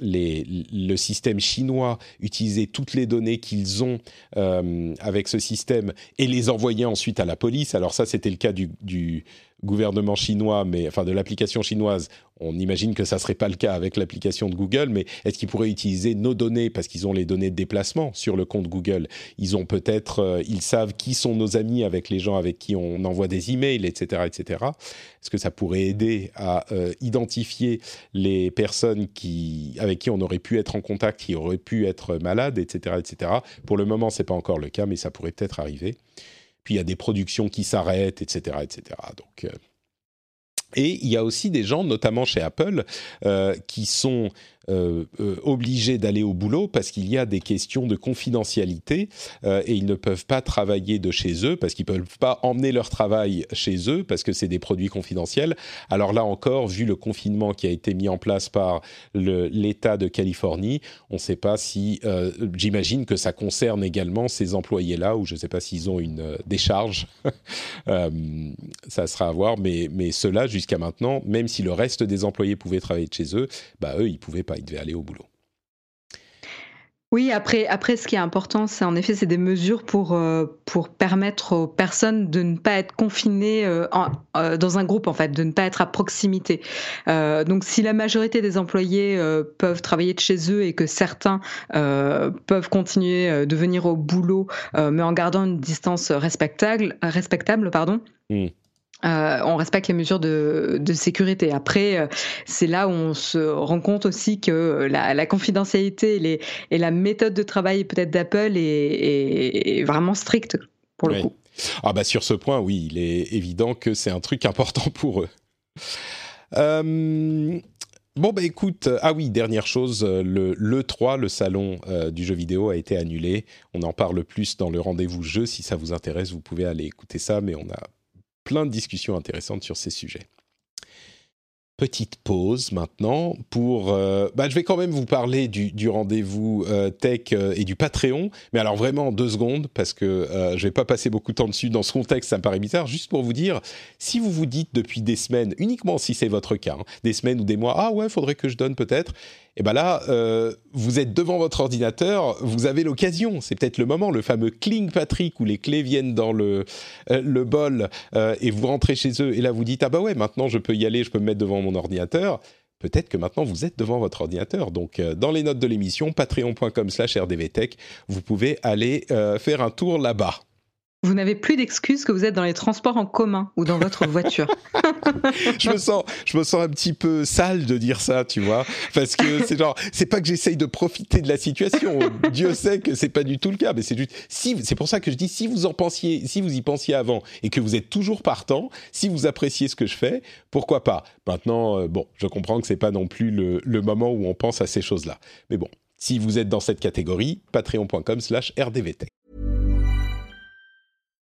le système chinois utiliser toutes les données qu'ils ont euh, avec ce système et les envoyer ensuite à la police? Alors ça c'était le cas du gouvernement chinois, mais enfin de l'application chinoise, on imagine que ça serait pas le cas avec l'application de Google, mais est-ce qu'ils pourraient utiliser nos données parce qu'ils ont les données de déplacement sur le compte Google? Ils ont peut-être, euh, ils savent qui sont nos amis avec les gens avec qui on envoie des emails, etc., etc. Est-ce que ça pourrait aider à euh, identifier les personnes qui, avec qui on aurait pu être en contact, qui auraient pu être malades, etc., etc. Pour le moment, c'est pas encore le cas, mais ça pourrait peut-être arriver puis il y a des productions qui s'arrêtent, etc., etc. Donc, euh, et il y a aussi des gens, notamment chez Apple, euh, qui sont euh, euh, obligés d'aller au boulot parce qu'il y a des questions de confidentialité et ils ne peuvent pas travailler de chez eux parce qu'ils ne peuvent pas emmener leur travail chez eux parce que c'est des produits confidentiels. Alors là encore, vu le confinement qui a été mis en place par l'État de Californie, on ne sait pas si, j'imagine que ça concerne également ces employés-là ou je ne sais pas s'ils ont une décharge. [LAUGHS] ça sera à voir, mais, mais ceux-là, jusqu'à maintenant, même si le reste des employés pouvaient travailler de chez eux, bah eux, ils pouvaient pas, il devait aller au boulot. Oui, après, après, ce qui est important, c'est en effet, c'est des mesures pour, euh, pour permettre aux personnes de ne pas être confinées euh, euh, dans un groupe, en fait, de ne pas être à proximité. donc, si la majorité des employés peuvent travailler de chez eux et que certains peuvent continuer de venir au boulot, mais en gardant une distance respectable, respectable pardon, mmh. Euh, on respecte les mesures de, sécurité. Après, euh, c'est là où on se rend compte aussi que la, confidentialité et, la méthode de travail peut-être d'Apple est, vraiment stricte pour le coup. Ah bah sur ce point, oui, il est évident que c'est un truc important [LAUGHS] pour eux. Euh, Bon bah écoute, ah oui, dernière chose, euh, le l'E3, le salon du jeu vidéo a été annulé. On en parle plus dans le rendez-vous jeu. Si ça vous intéresse, vous pouvez aller écouter ça, mais on a plein de discussions intéressantes sur ces sujets petite pause maintenant pour... Euh, bah, je vais quand même vous parler du, du rendez-vous euh, tech euh, et du Patreon, mais alors vraiment en deux secondes, parce que je vais pas passer beaucoup de temps dessus. Dans ce contexte, ça me paraît bizarre. Juste pour vous dire, si vous vous dites depuis des semaines, uniquement si c'est votre cas, hein, des semaines ou des mois, ah ouais, faudrait que je donne peut-être, et bien là, euh, vous êtes devant votre ordinateur, vous avez l'occasion, c'est peut-être le moment, le fameux cling Patrick où les clés viennent dans le, euh, le bol euh, et vous rentrez chez eux et là vous dites ah bah ouais maintenant je peux y aller, je peux me mettre devant mon ordinateur. Peut-être que maintenant vous êtes devant votre ordinateur. Donc dans les notes de l'émission, patreon.com/rdvtech, vous pouvez aller faire un tour là-bas. Vous n'avez plus d'excuses que vous êtes dans les transports en commun ou dans votre voiture. [LAUGHS] je me sens, je me sens un petit peu sale de dire ça, tu vois, parce que c'est genre, c'est pas que j'essaye de profiter de la situation. Dieu sait que c'est pas du tout le cas, mais c'est juste, si, c'est pour ça que je dis, si vous en pensiez, si vous y pensiez avant et que vous êtes toujours partant, si vous appréciez ce que je fais, pourquoi pas? Maintenant, euh, bon, je comprends que c'est pas non plus le, le moment où on pense à ces choses-là, mais bon. Si vous êtes dans cette catégorie, patreon.com/rdvtech.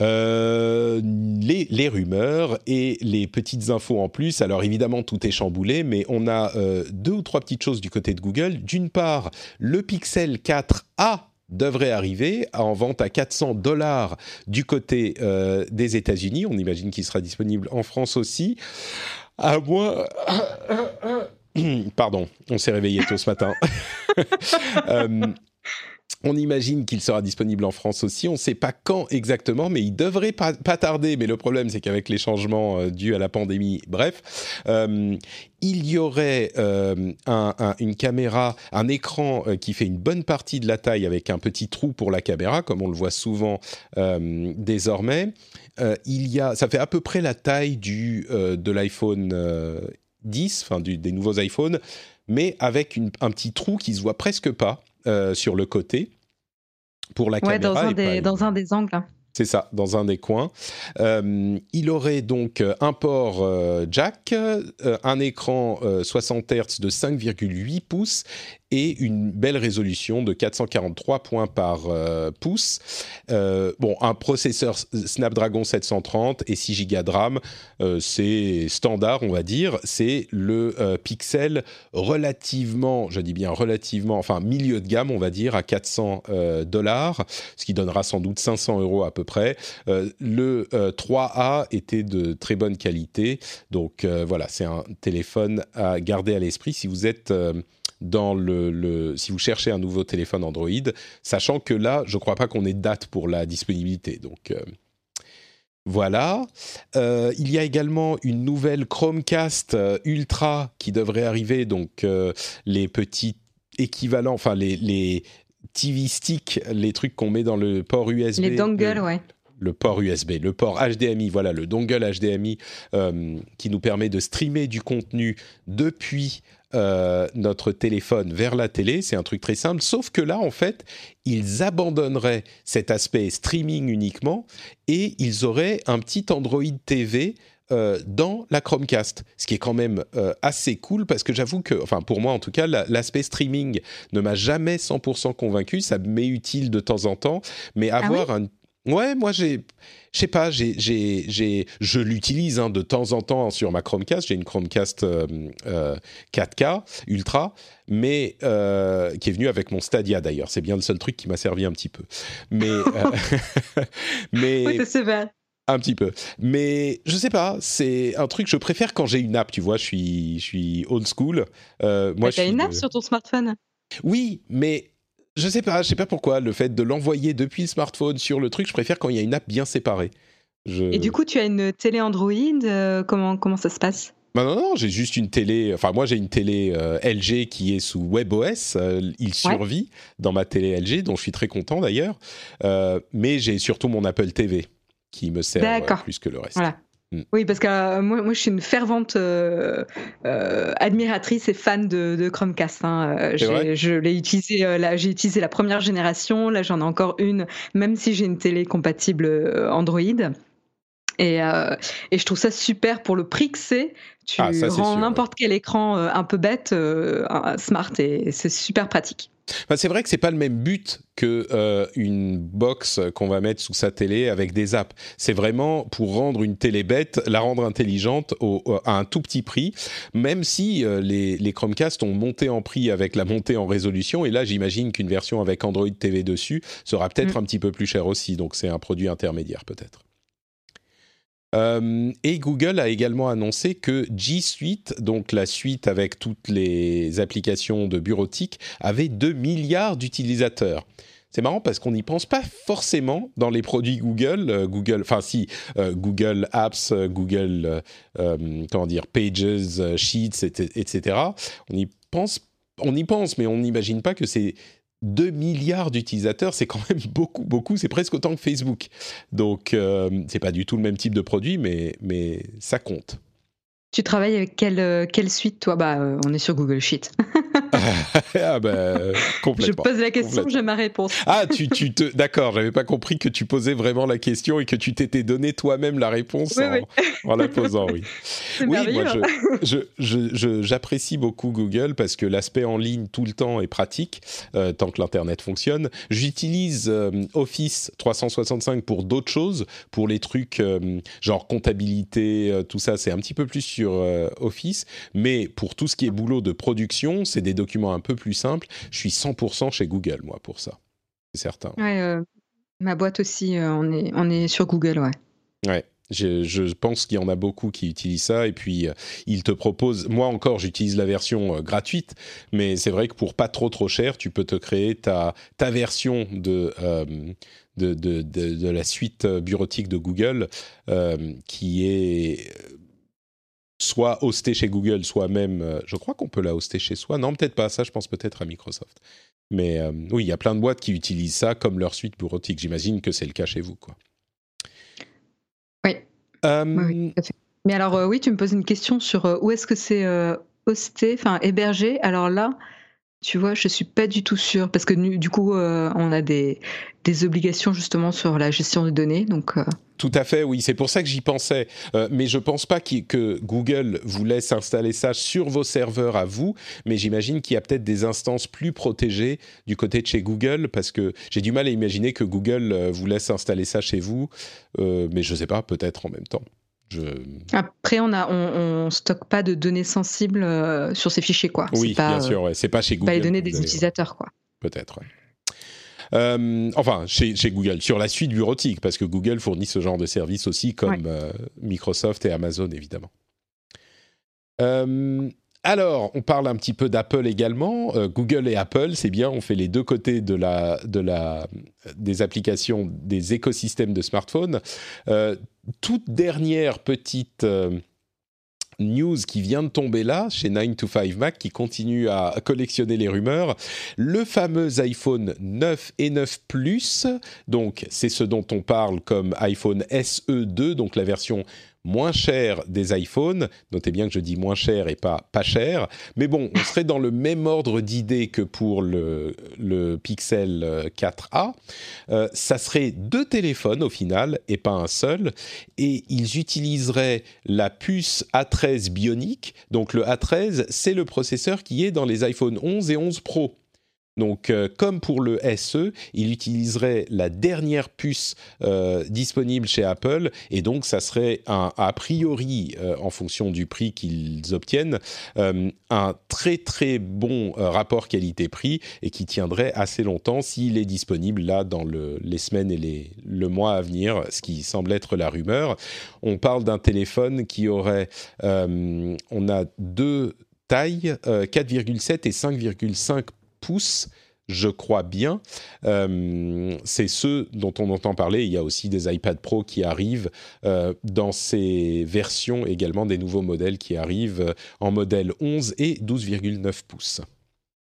Euh, les, rumeurs et les petites infos en plus. Alors évidemment, tout est chamboulé, mais on a euh, deux ou trois petites choses du côté de Google. D'une part, le Pixel 4a devrait arriver en vente à 400 dollars du côté euh, des États-Unis. On imagine qu'il sera disponible en France aussi. À moins... [COUGHS] Pardon, on s'est réveillé tôt ce matin. [LAUGHS] on imagine qu'il sera disponible en France aussi. On ne sait pas quand exactement, mais il devrait pas, tarder. Mais le problème, c'est qu'avec les changements euh, dus à la pandémie, bref, euh, il y aurait euh, une caméra, un écran qui fait une bonne partie de la taille avec un petit trou pour la caméra, comme on le voit souvent désormais. il y a, ça fait à peu près la taille du de l'iPhone 10, enfin des nouveaux iPhones, mais avec un petit trou qui se voit presque pas. Euh, sur le côté pour la caméra. Dans un, des, dans un des angles. C'est ça, dans un des coins. Euh, il aurait donc un port euh, jack, un écran 60 Hz de 5,8 pouces et une belle résolution de 443 points par euh, pouce. Euh, bon, un processeur Snapdragon 730 et 6 Go de RAM, euh, c'est standard, on va dire. C'est le Pixel relativement, je dis bien relativement, enfin milieu de gamme, on va dire, à 400 dollars, ce qui donnera sans doute 500 euros à peu près. le 3A était de très bonne qualité, donc voilà, c'est un téléphone à garder à l'esprit si vous êtes dans le, si vous cherchez un nouveau téléphone Android, sachant que là, je ne crois pas qu'on ait date pour la disponibilité. Donc euh, voilà. Euh, il y a également une nouvelle Chromecast euh, Ultra qui devrait arriver. Donc les petits équivalents, enfin les, les TV sticks, les trucs qu'on met dans le port USB. Les dongles, ouais le port USB, le port HDMI, voilà, le dongle HDMI qui nous permet de streamer du contenu depuis euh, notre téléphone vers la télé. C'est un truc très simple. Sauf que là, en fait, ils abandonneraient cet aspect streaming uniquement et ils auraient un petit Android TV euh, dans la Chromecast, ce qui est quand même euh, assez cool parce que j'avoue que, enfin pour moi en tout cas, l'aspect streaming ne m'a jamais 100% convaincu. Ça m'est utile de temps en temps, mais ah avoir un Ouais, moi j'ai, je sais pas, j'ai, j'ai, j'ai, je l'utilise hein, de temps en temps sur ma Chromecast. J'ai une Chromecast euh, euh, 4K Ultra, mais euh, qui est venue avec mon Stadia d'ailleurs. C'est bien le seul truc qui m'a servi un petit peu. Mais, [LAUGHS] mais [LAUGHS] Oui, c'est. Un petit peu. Mais je sais pas, c'est un truc que je préfère quand j'ai une app. Tu vois, je suis, je suis old school. Euh, moi, je T'as une app de- sur ton smartphone? Oui, mais je sais pas, je sais pas pourquoi. Le fait de l'envoyer depuis le smartphone sur le truc, je préfère quand il y a une app bien séparée. Je... Et du coup, tu as une télé Android euh, comment, comment ça se passe? Bah non, non, j'ai juste une télé. Enfin, moi, j'ai une télé euh, LG qui est sous WebOS. euh, il survit dans ma télé LG, dont je suis très content d'ailleurs. Euh, mais j'ai surtout mon Apple TV qui me sert euh, plus que le reste. Voilà. Mm. Oui, parce que euh, moi, moi, je suis une fervente euh, euh, admiratrice et fan de, de Chromecast. hein. Je l'ai utilisé, j'ai utilisé la première génération. Là, j'en ai encore une, même si j'ai une télé compatible Android. Et, euh, et je trouve ça super pour le prix que c'est. Tu Ah, ça, rends n'importe quel écran euh, un peu bête, euh, smart, et c'est super pratique. Enfin, c'est vrai que c'est pas le même but que euh, une box qu'on va mettre sous sa télé avec des apps. C'est vraiment pour rendre une télé bête, la rendre intelligente au- au- à un tout petit prix, même si euh, les, les Chromecast ont monté en prix avec la montée en résolution. Et là, j'imagine qu'une version avec Android TV dessus sera peut-être Mm. un petit peu plus cher aussi. Donc, c'est un produit intermédiaire peut-être. Euh, et Google a également annoncé que G Suite, donc la suite avec toutes les applications de bureautique, avait 2 milliards d'utilisateurs. C'est marrant parce qu'on n'y pense pas forcément dans les produits Google. euh, Google, enfin si, euh, Google Apps, Google, comment dire, Pages, Sheets, et- etc. On y pense, on y pense, mais on n'imagine pas que c'est 2 milliards d'utilisateurs, c'est quand même [LAUGHS] beaucoup, beaucoup, c'est presque autant que Facebook. Donc, euh, c'est pas du tout le même type de produit, mais, mais ça compte. Tu travailles avec quelle, euh, quelle suite, toi? Bah, euh, On est sur Google Sheet. [LAUGHS] [LAUGHS] ah ben, Je complètement. pose la question, j'ai ma réponse. Ah, tu, tu te, d'accord, j'avais pas compris que tu posais vraiment la question et que tu t'étais donné toi-même la réponse Oui, en, oui. [LAUGHS] en la posant, oui. Oui, moi, je- je- je- je- j'apprécie beaucoup Google parce que l'aspect en ligne tout le temps est pratique, euh, tant que l'Internet fonctionne. J'utilise euh, Office 365 pour d'autres choses, pour les trucs euh, genre comptabilité, euh, tout ça, c'est un petit peu plus sur euh, Office. Mais pour tout ce qui est boulot de production, c'est des documents un peu plus simples. Je suis 100% chez Google, moi, pour ça. C'est certain. Ouais, euh, ma boîte aussi, euh, on, est, on est sur Google, ouais. Ouais. Je, je pense qu'il y en a beaucoup qui utilisent ça et puis euh, ils te proposent. Moi encore, j'utilise la version euh, gratuite, mais c'est vrai que pour pas trop trop cher, tu peux te créer ta ta version de euh, de, de, de, de la suite bureautique de Google qui est soit hostée chez Google, soit même, euh, je crois qu'on peut la hoster chez soi. Non, peut-être pas. Ça, je pense peut-être à Microsoft. Mais euh, oui, il y a plein de boîtes qui utilisent ça comme leur suite bureautique. J'imagine que c'est le cas chez vous, quoi. Oui. Euh, Oui, oui, tout à fait. Mais alors, euh, oui, tu me poses une question sur où est-ce que c'est hosté, enfin hébergé? Alors là, tu vois, je suis pas du tout sûre parce que du coup, euh, on a des, obligations justement sur la gestion des données. Donc, euh, Tout à fait, oui. C'est pour ça que j'y pensais. Euh, mais je pense pas que Google vous laisse installer ça sur vos serveurs à vous. Mais j'imagine qu'il y a peut-être des instances plus protégées du côté de chez Google, parce que j'ai du mal à imaginer que Google vous laisse installer ça chez vous. Mais je sais pas, peut-être en même temps. Je... après, on a, on, on stocke pas de données sensibles euh, sur ces fichiers, quoi. Oui, pas, bien euh, sûr. Ouais. C'est pas chez Google. pas les données des utilisateurs, quoi. Peut-être. ouais. Euh, enfin, chez, chez Google, sur la suite bureautique, parce que Google fournit ce genre de service aussi, comme Ouais. euh, Microsoft et Amazon, évidemment. Alors, on parle un petit peu d'Apple également. Euh, Google et Apple, c'est bien, on fait les deux côtés des applications, des écosystèmes de smartphones. Euh, toute dernière petite euh, news qui vient de tomber là, chez 9 to 5 Mac, qui continue à collectionner les rumeurs. Le fameux iPhone 9 et 9 Plus, donc c'est ce dont on parle comme iPhone SE2, donc la version moins chère des iPhones. Notez bien que je dis moins cher et pas pas cher. Mais bon, on serait dans le même ordre d'idée que pour le, Pixel euh, 4a. Euh, ça serait deux téléphones au final et pas un seul. Et ils utiliseraient la puce A13 Bionic. Donc le A13, c'est le processeur qui est dans les iPhone 11 et 11 Pro. Donc, euh, comme pour le SE, il utiliserait la dernière puce euh, disponible chez Apple, et donc ça serait un, a priori, euh, en fonction du prix qu'ils obtiennent, un très très bon rapport qualité-prix et qui tiendrait assez longtemps s'il est disponible là dans le, les semaines et le mois à venir, ce qui semble être la rumeur. On parle d'un téléphone qui aurait, on a deux tailles, 4,7 et 5,5 pouces, je crois bien. Euh, c'est ceux dont on entend parler. Il y a aussi des iPad Pro qui arrivent euh, dans ces versions également des nouveaux modèles qui arrivent euh, en modèle 11 et 12,9 pouces.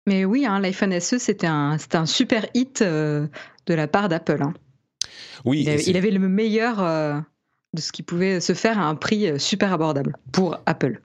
Mais oui, hein, l'iPhone SE, c'était un, un, super hit de la part d'Apple. Hein. Oui, il avait le meilleur de ce qui pouvait se faire à un prix super abordable pour Apple.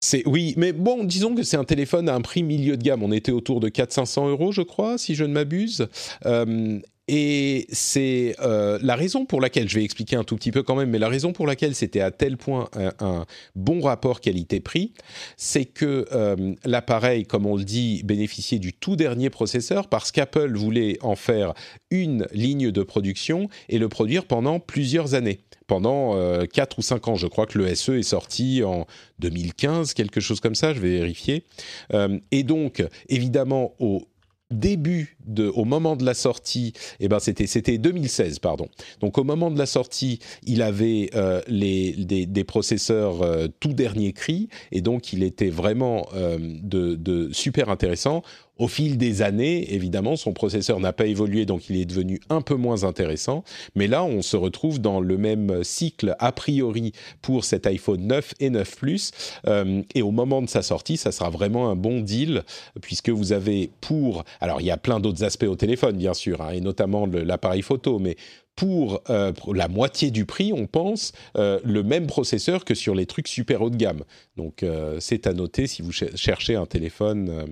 C'est oui, mais bon, disons que c'est un téléphone à un prix milieu de gamme. On était autour de 400-500 euros, je crois, si je ne m'abuse. Euh, et c'est euh, la raison pour laquelle, je vais expliquer un tout petit peu quand même, mais la raison pour laquelle c'était à tel point un, bon rapport qualité-prix, c'est que euh, l'appareil, comme on le dit, bénéficiait du tout dernier processeur parce qu'Apple voulait en faire une ligne de production et le produire pendant plusieurs années pendant euh, 4 ou 5 ans. Je crois que le SE est sorti en 2015, quelque chose comme ça, je vais vérifier. Euh, et donc, évidemment, au début de, au moment de la sortie, eh ben c'était c'était 2016 pardon. Donc au moment de la sortie, il avait euh, les des, des processeurs euh, tout dernier cri et donc il était vraiment euh, de, de super intéressant. Au fil des années, évidemment, son processeur n'a pas évolué, donc il est devenu un peu moins intéressant. Mais là, on se retrouve dans le même cycle a priori pour cet iPhone 9 et 9 Plus. Euh, et au moment de sa sortie, ça sera vraiment un bon deal, puisque vous avez pour... Alors, il y a plein d'autres aspects au téléphone, bien sûr, hein, et notamment l'appareil photo, mais pour, euh, la moitié du prix, on pense, euh, le même processeur que sur les trucs super haut de gamme. Donc euh, c'est à noter si vous cherchez un téléphone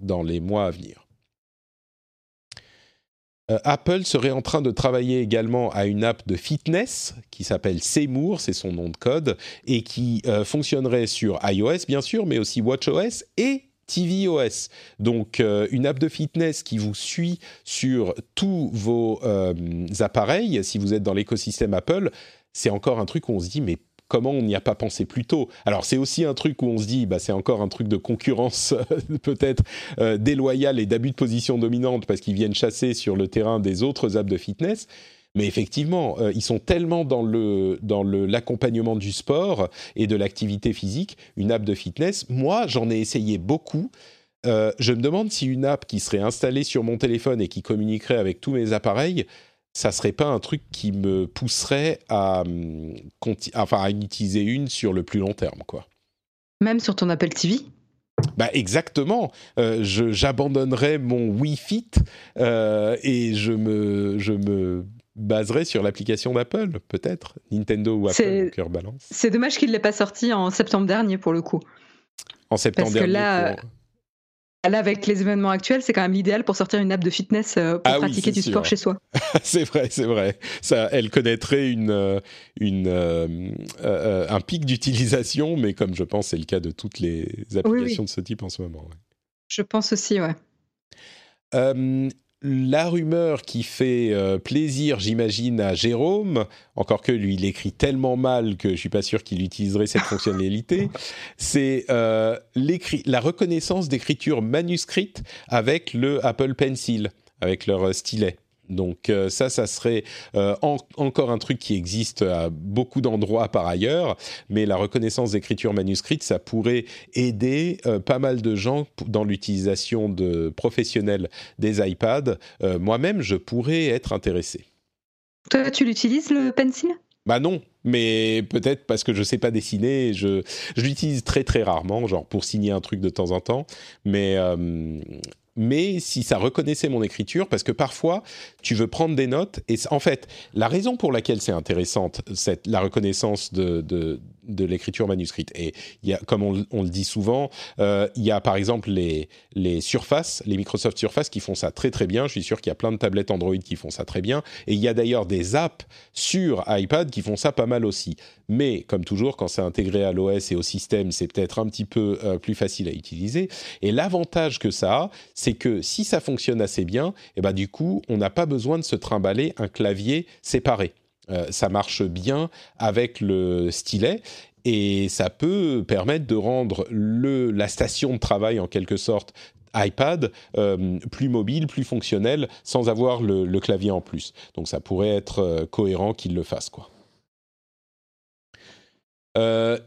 dans les mois à venir. Apple serait en train de travailler également à une app de fitness qui s'appelle Seymour, c'est son nom de code, et qui fonctionnerait sur iOS bien sûr, mais aussi WatchOS et tvOS. Donc euh, une app de fitness qui vous suit sur tous vos euh, appareils, si vous êtes dans l'écosystème Apple, c'est encore un truc où on se dit mais comment on n'y a pas pensé plus tôt? Alors c'est aussi un truc où on se dit, bah, c'est encore un truc de concurrence [LAUGHS] peut-être euh, déloyale et d'abus de position dominante parce qu'ils viennent chasser sur le terrain des autres apps de fitness. Mais effectivement, euh, ils sont tellement dans le dans le l'accompagnement du sport et de l'activité physique, une app de fitness. Moi, j'en ai essayé beaucoup. Euh, je me demande si une app qui serait installée sur mon téléphone et qui communiquerait avec tous mes appareils, ça serait pas un truc qui me pousserait à, enfin, à utiliser une sur le plus long terme, quoi. Même sur ton Apple TV bah exactement. Euh, j'abandonnerais mon Wii Fit euh, et je me, je me baserait sur l'application d'Apple, peut-être Nintendo ou Apple, cœur balance. C'est dommage qu'il ne l'ait pas sorti en septembre dernier pour le coup. En septembre Parce dernier. Que là, là, avec les événements actuels, c'est quand même l'idéal pour sortir une app de fitness euh, pour ah pratiquer oui, du sûr. sport chez soi. [LAUGHS] c'est vrai, c'est vrai. Ça, elle connaîtrait une, euh, une, euh, euh, un pic d'utilisation, mais comme je pense c'est le cas de toutes les applications oui, oui. de ce type en ce moment. Ouais. Je pense aussi, ouais. Euh, la rumeur qui fait euh, plaisir, j'imagine, à Jérôme, encore que lui, il écrit tellement mal que je suis pas sûr qu'il utiliserait cette fonctionnalité, [LAUGHS] c'est euh, la reconnaissance d'écriture manuscrite avec le Apple Pencil, avec leur stylet. Donc euh, ça, ça serait euh, en, encore un truc qui existe à beaucoup d'endroits par ailleurs, mais la reconnaissance d'écriture manuscrite, ça pourrait aider euh, pas mal de gens dans l'utilisation de professionnels des iPads. Moi-même, je pourrais être intéressé. Toi, tu l'utilises le pencil? Bah non, mais peut-être parce que je sais pas dessiner, je, je l'utilise très très rarement, genre pour signer un truc de temps en temps, mais mais si ça reconnaissait mon écriture, parce que parfois tu veux prendre des notes, et en fait, la raison pour laquelle c'est intéressante, cette, la reconnaissance de, de, de l'écriture manuscrite. Et comme on, le dit souvent, euh, il y a par exemple les, les Surface, les Microsoft Surface qui font ça très très bien. Je suis sûr qu'il y a plein de tablettes Android qui font ça très bien. Et il y a d'ailleurs des apps sur iPad qui font ça pas mal aussi. Mais comme toujours, quand c'est intégré à l'OS et au système, c'est peut-être un petit peu euh, plus facile à utiliser. Et l'avantage que ça a, c'est que si ça fonctionne assez bien, et ben du coup, on n'a pas besoin de se trimballer un clavier séparé. Euh, ça marche bien avec le stylet et ça peut permettre de rendre la station de travail en quelque sorte iPad euh, plus mobile, plus fonctionnel, sans avoir le, clavier en plus. Donc ça pourrait être euh, cohérent qu'il le fasse, quoi.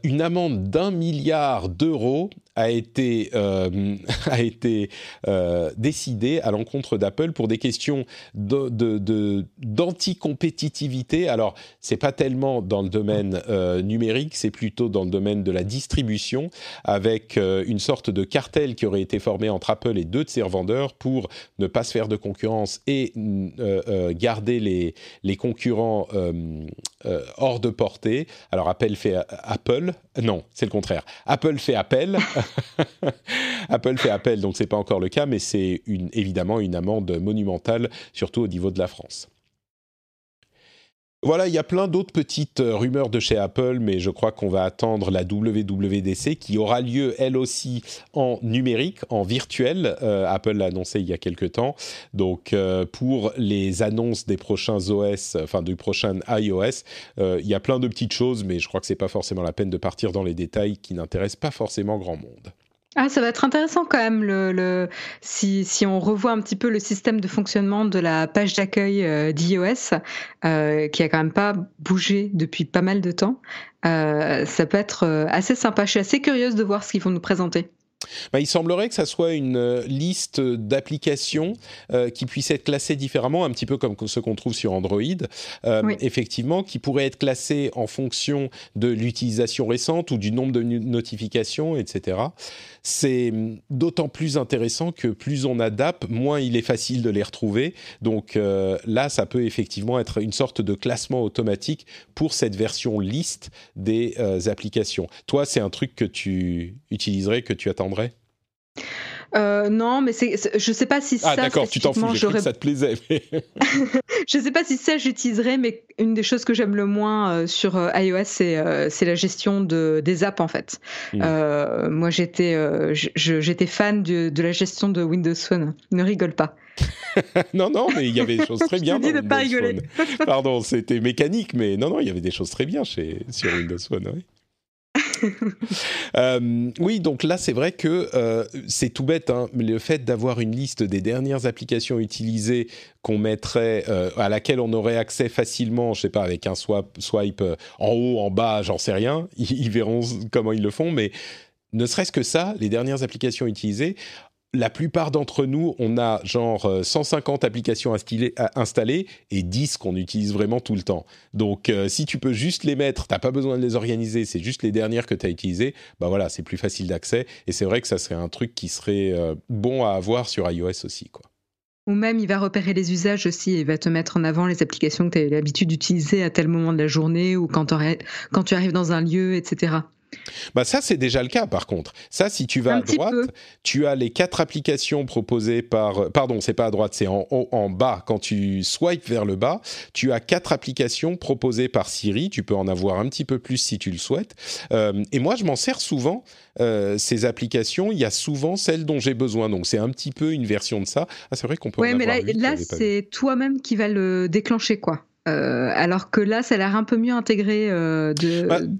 Une amende d'un milliard d'euros a été, euh, [LAUGHS] a été euh, à l'encontre d'Apple pour des questions d'anti-compétitivité. De, de, Alors, c'est pas tellement dans le domaine euh, numérique, c'est plutôt dans le domaine de la distribution, avec euh, une sorte de cartel qui aurait été formé entre Apple et deux de ses revendeurs pour ne pas se faire de concurrence et euh, garder les, les concurrents hors de portée. Alors, Apple fait Apple, non, c'est le contraire. Apple fait appel. [LAUGHS] [LAUGHS] Apple fait appel, donc c'est pas encore le cas, mais c'est évidemment une amende monumentale, surtout au niveau de la France. Voilà, il y a plein d'autres petites rumeurs de chez Apple, mais je crois qu'on va attendre la WWDC qui aura lieu elle aussi en numérique, en virtuel. Euh, Apple l'a annoncé il y a quelques temps. Donc euh, pour les annonces des prochains OS, enfin du prochain iOS, euh, il y a plein de petites choses, mais je crois que c'est pas forcément la peine de partir dans les détails qui n'intéressent pas forcément grand monde. Ah, ça va être intéressant quand même le, le si, si, on revoit un petit peu le système de fonctionnement de la page d'accueil euh, d'iOS, euh, qui a quand même pas bougé depuis pas mal de temps. Euh, ça peut être assez sympa. Je suis assez curieuse de voir ce qu'ils vont nous présenter. Bah, il semblerait que ça soit une euh, liste d'applications euh, qui puissent être classées différemment, un petit peu comme ce qu'on trouve sur Android, euh, oui. effectivement, qui pourraient être classées en fonction de l'utilisation récente ou du nombre de notifications, etc. C'est d'autant plus intéressant que plus on adapte, moins il est facile de les retrouver. Donc euh, là, ça peut effectivement être une sorte de classement automatique pour cette version liste des euh, applications. Toi, c'est un truc que tu utiliserais, que tu attendrais? Euh, non, mais c'est, je sais pas si ah, ça. Ah d'accord, tu t'en fous. Que ça te plaisait. Mais... [LAUGHS] je sais pas si ça j'utiliserais, mais une des choses que j'aime le moins euh, sur euh, iOS, c'est euh, c'est la gestion de des apps en fait. Mmh. moi, j'étais j'étais fan de, de la gestion de Windows Phone. Ne rigole pas. [LAUGHS] non, non, mais il y avait des choses très [LAUGHS] bien. Je dis de pas rigoler. Phone. Pardon, c'était mécanique, mais non, non, il y avait des choses très bien chez sur Windows Phone. Oui. Euh, oui, donc là, c'est vrai que euh, c'est tout bête, hein, le fait d'avoir une liste des dernières applications utilisées qu'on mettrait, euh, à laquelle on aurait accès facilement, je sais pas, avec un swipe en haut, en bas, j'en sais rien, [LAUGHS] ils verront comment ils le font, mais ne serait-ce que ça, les dernières applications utilisées, la plupart d'entre nous, on a genre 150 applications installées et 10 qu'on utilise vraiment tout le temps. Donc, euh, si tu peux juste les mettre, t'as pas besoin de les organiser, c'est juste les dernières que tu as utilisées, bah voilà, c'est plus facile d'accès. Et c'est vrai que ça serait un truc qui serait euh, bon à avoir sur iOS aussi, quoi. Ou même, il va repérer les usages aussi et va te mettre en avant les applications que tu as l'habitude d'utiliser à tel moment de la journée ou quand tu arrives dans un lieu, etc. Bah ça c'est déjà le cas par contre. Ça si tu vas Un à droite, peu. tu as les quatre applications proposées par pardon, c'est pas à droite, c'est en haut en bas quand tu swipes vers le bas, tu as quatre applications proposées par Siri, tu peux en avoir un petit peu plus si tu le souhaites. Euh, et moi je m'en sers souvent euh, ces applications, il y a souvent celles dont j'ai besoin. Donc c'est un petit peu une version de ça. Ah c'est vrai qu'on peut en mais là, là c'est toi-même qui va le déclencher quoi. Euh, alors que là, ça a l'air un peu mieux intégré. Euh, de, Bah, de-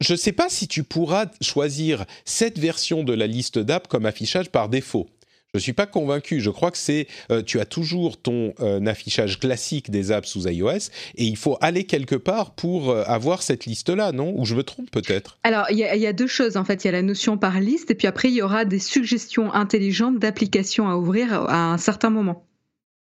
Je ne sais pas si tu pourras choisir cette version de la liste d'app comme affichage par défaut. Je ne suis pas convaincu. Je crois que c'est euh, tu as toujours ton affichage classique des apps sous iOS et il faut aller quelque part pour avoir cette liste-là, non? Ou je me trompe peut-être? Alors, il y, y a deux choses en fait. Il y a la notion par liste, et puis après, il y aura des suggestions intelligentes d'applications à ouvrir à un certain moment.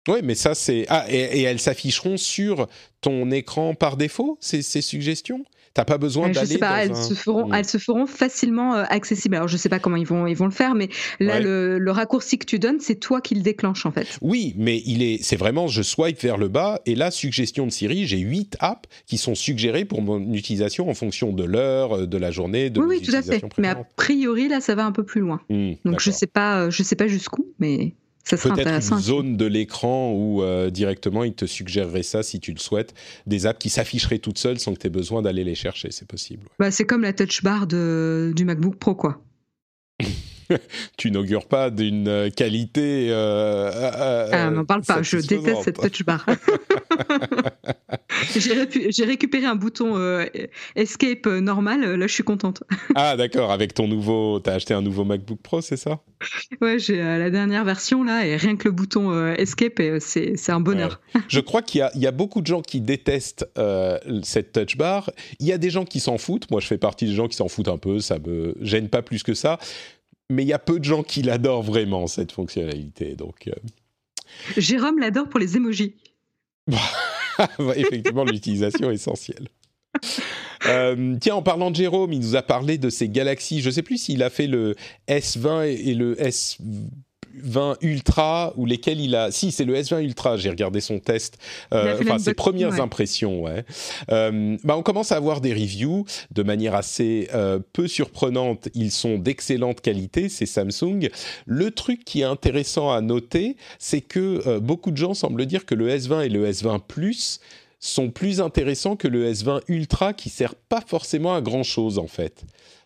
Oui, mais ça c'est ah et, et elles s'afficheront sur ton écran par défaut ces, ces suggestions? T'as pas besoin Euh, Je d'aller sais pas, elles un- se feront, Mm. elles se feront facilement euh, accessibles. Alors je sais pas comment ils vont, ils vont le faire, mais là Ouais. le, le raccourci que tu donnes, c'est toi qui le déclenche en fait. Oui, mais il est, c'est vraiment, je swipe vers le bas et là, suggestion de Siri, j'ai huit apps qui sont suggérées pour mon utilisation en fonction de l'heure, euh, de la journée, de oui, oui, tout à fait. Mais a priori là, ça va un peu plus loin. Hmm, Donc je sais pas, je sais pas jusqu'où, mais Peut-être une zone de l'écran où euh, directement il te suggérerait ça si tu le souhaites, des apps qui s'afficheraient toutes seules sans que tu aies besoin d'aller les chercher, c'est possible. ouais. Bah, c'est comme la touch bar de, du MacBook Pro quoi. [LAUGHS] Tu n'augures pas d'une euh, qualité. Euh, euh, Ah, m'en parle pas, je satisfaisante. déteste cette touch bar. [LAUGHS] [LAUGHS] J'ai récupéré un bouton euh, Escape euh, normal, euh, là je suis contente. [LAUGHS] Ah d'accord, avec ton nouveau, t'as acheté un nouveau MacBook Pro, c'est ça? Ouais, j'ai euh, la dernière version là, et rien que le bouton euh, Escape, c'est un bonheur. Je crois qu'il y y a beaucoup de gens qui détestent cette touch bar. Il y a des gens qui s'en foutent. Moi, je fais partie des gens qui s'en foutent un peu. Ça me gêne pas plus que ça. Mais il y a peu de gens qui l'adorent vraiment cette fonctionnalité. Donc, Jérôme l'adore pour les emojis. [LAUGHS] [LAUGHS] effectivement, l'utilisation essentielle. [LAUGHS] Euh, tiens, en parlant de Jérôme, il nous a parlé de ces galaxies. Je ne sais plus s'il a fait le S20 et le S20 Ultra ou lesquels il a. Si, c'est le S20 Ultra. J'ai regardé son test. Euh, Enfin, ses premières ouais. impressions, ouais. Euh, bah, on commence à avoir des reviews de manière assez euh, peu surprenante. Ils sont d'excellente qualité, c'est Samsung. Le truc qui est intéressant à noter, c'est que beaucoup de gens semblent dire que le S20 et le S20 Plus sont plus intéressants que le S20 Ultra qui sert pas forcément à grand chose en fait.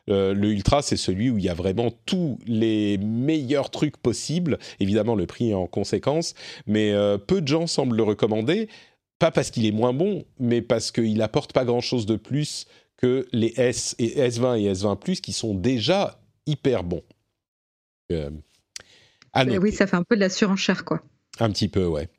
Euh, le Ultra, c'est celui où il y a vraiment tous les meilleurs trucs possibles. Évidemment, le prix est en conséquence, mais euh, peu de gens semblent le recommander. Pas parce qu'il est moins bon, mais parce qu'il apporte pas grand-chose de plus que les S et S20 et S20 Plus qui sont déjà hyper bons. Euh, noter. oui, ça fait un peu de la surenchère quoi. Un petit peu, ouais.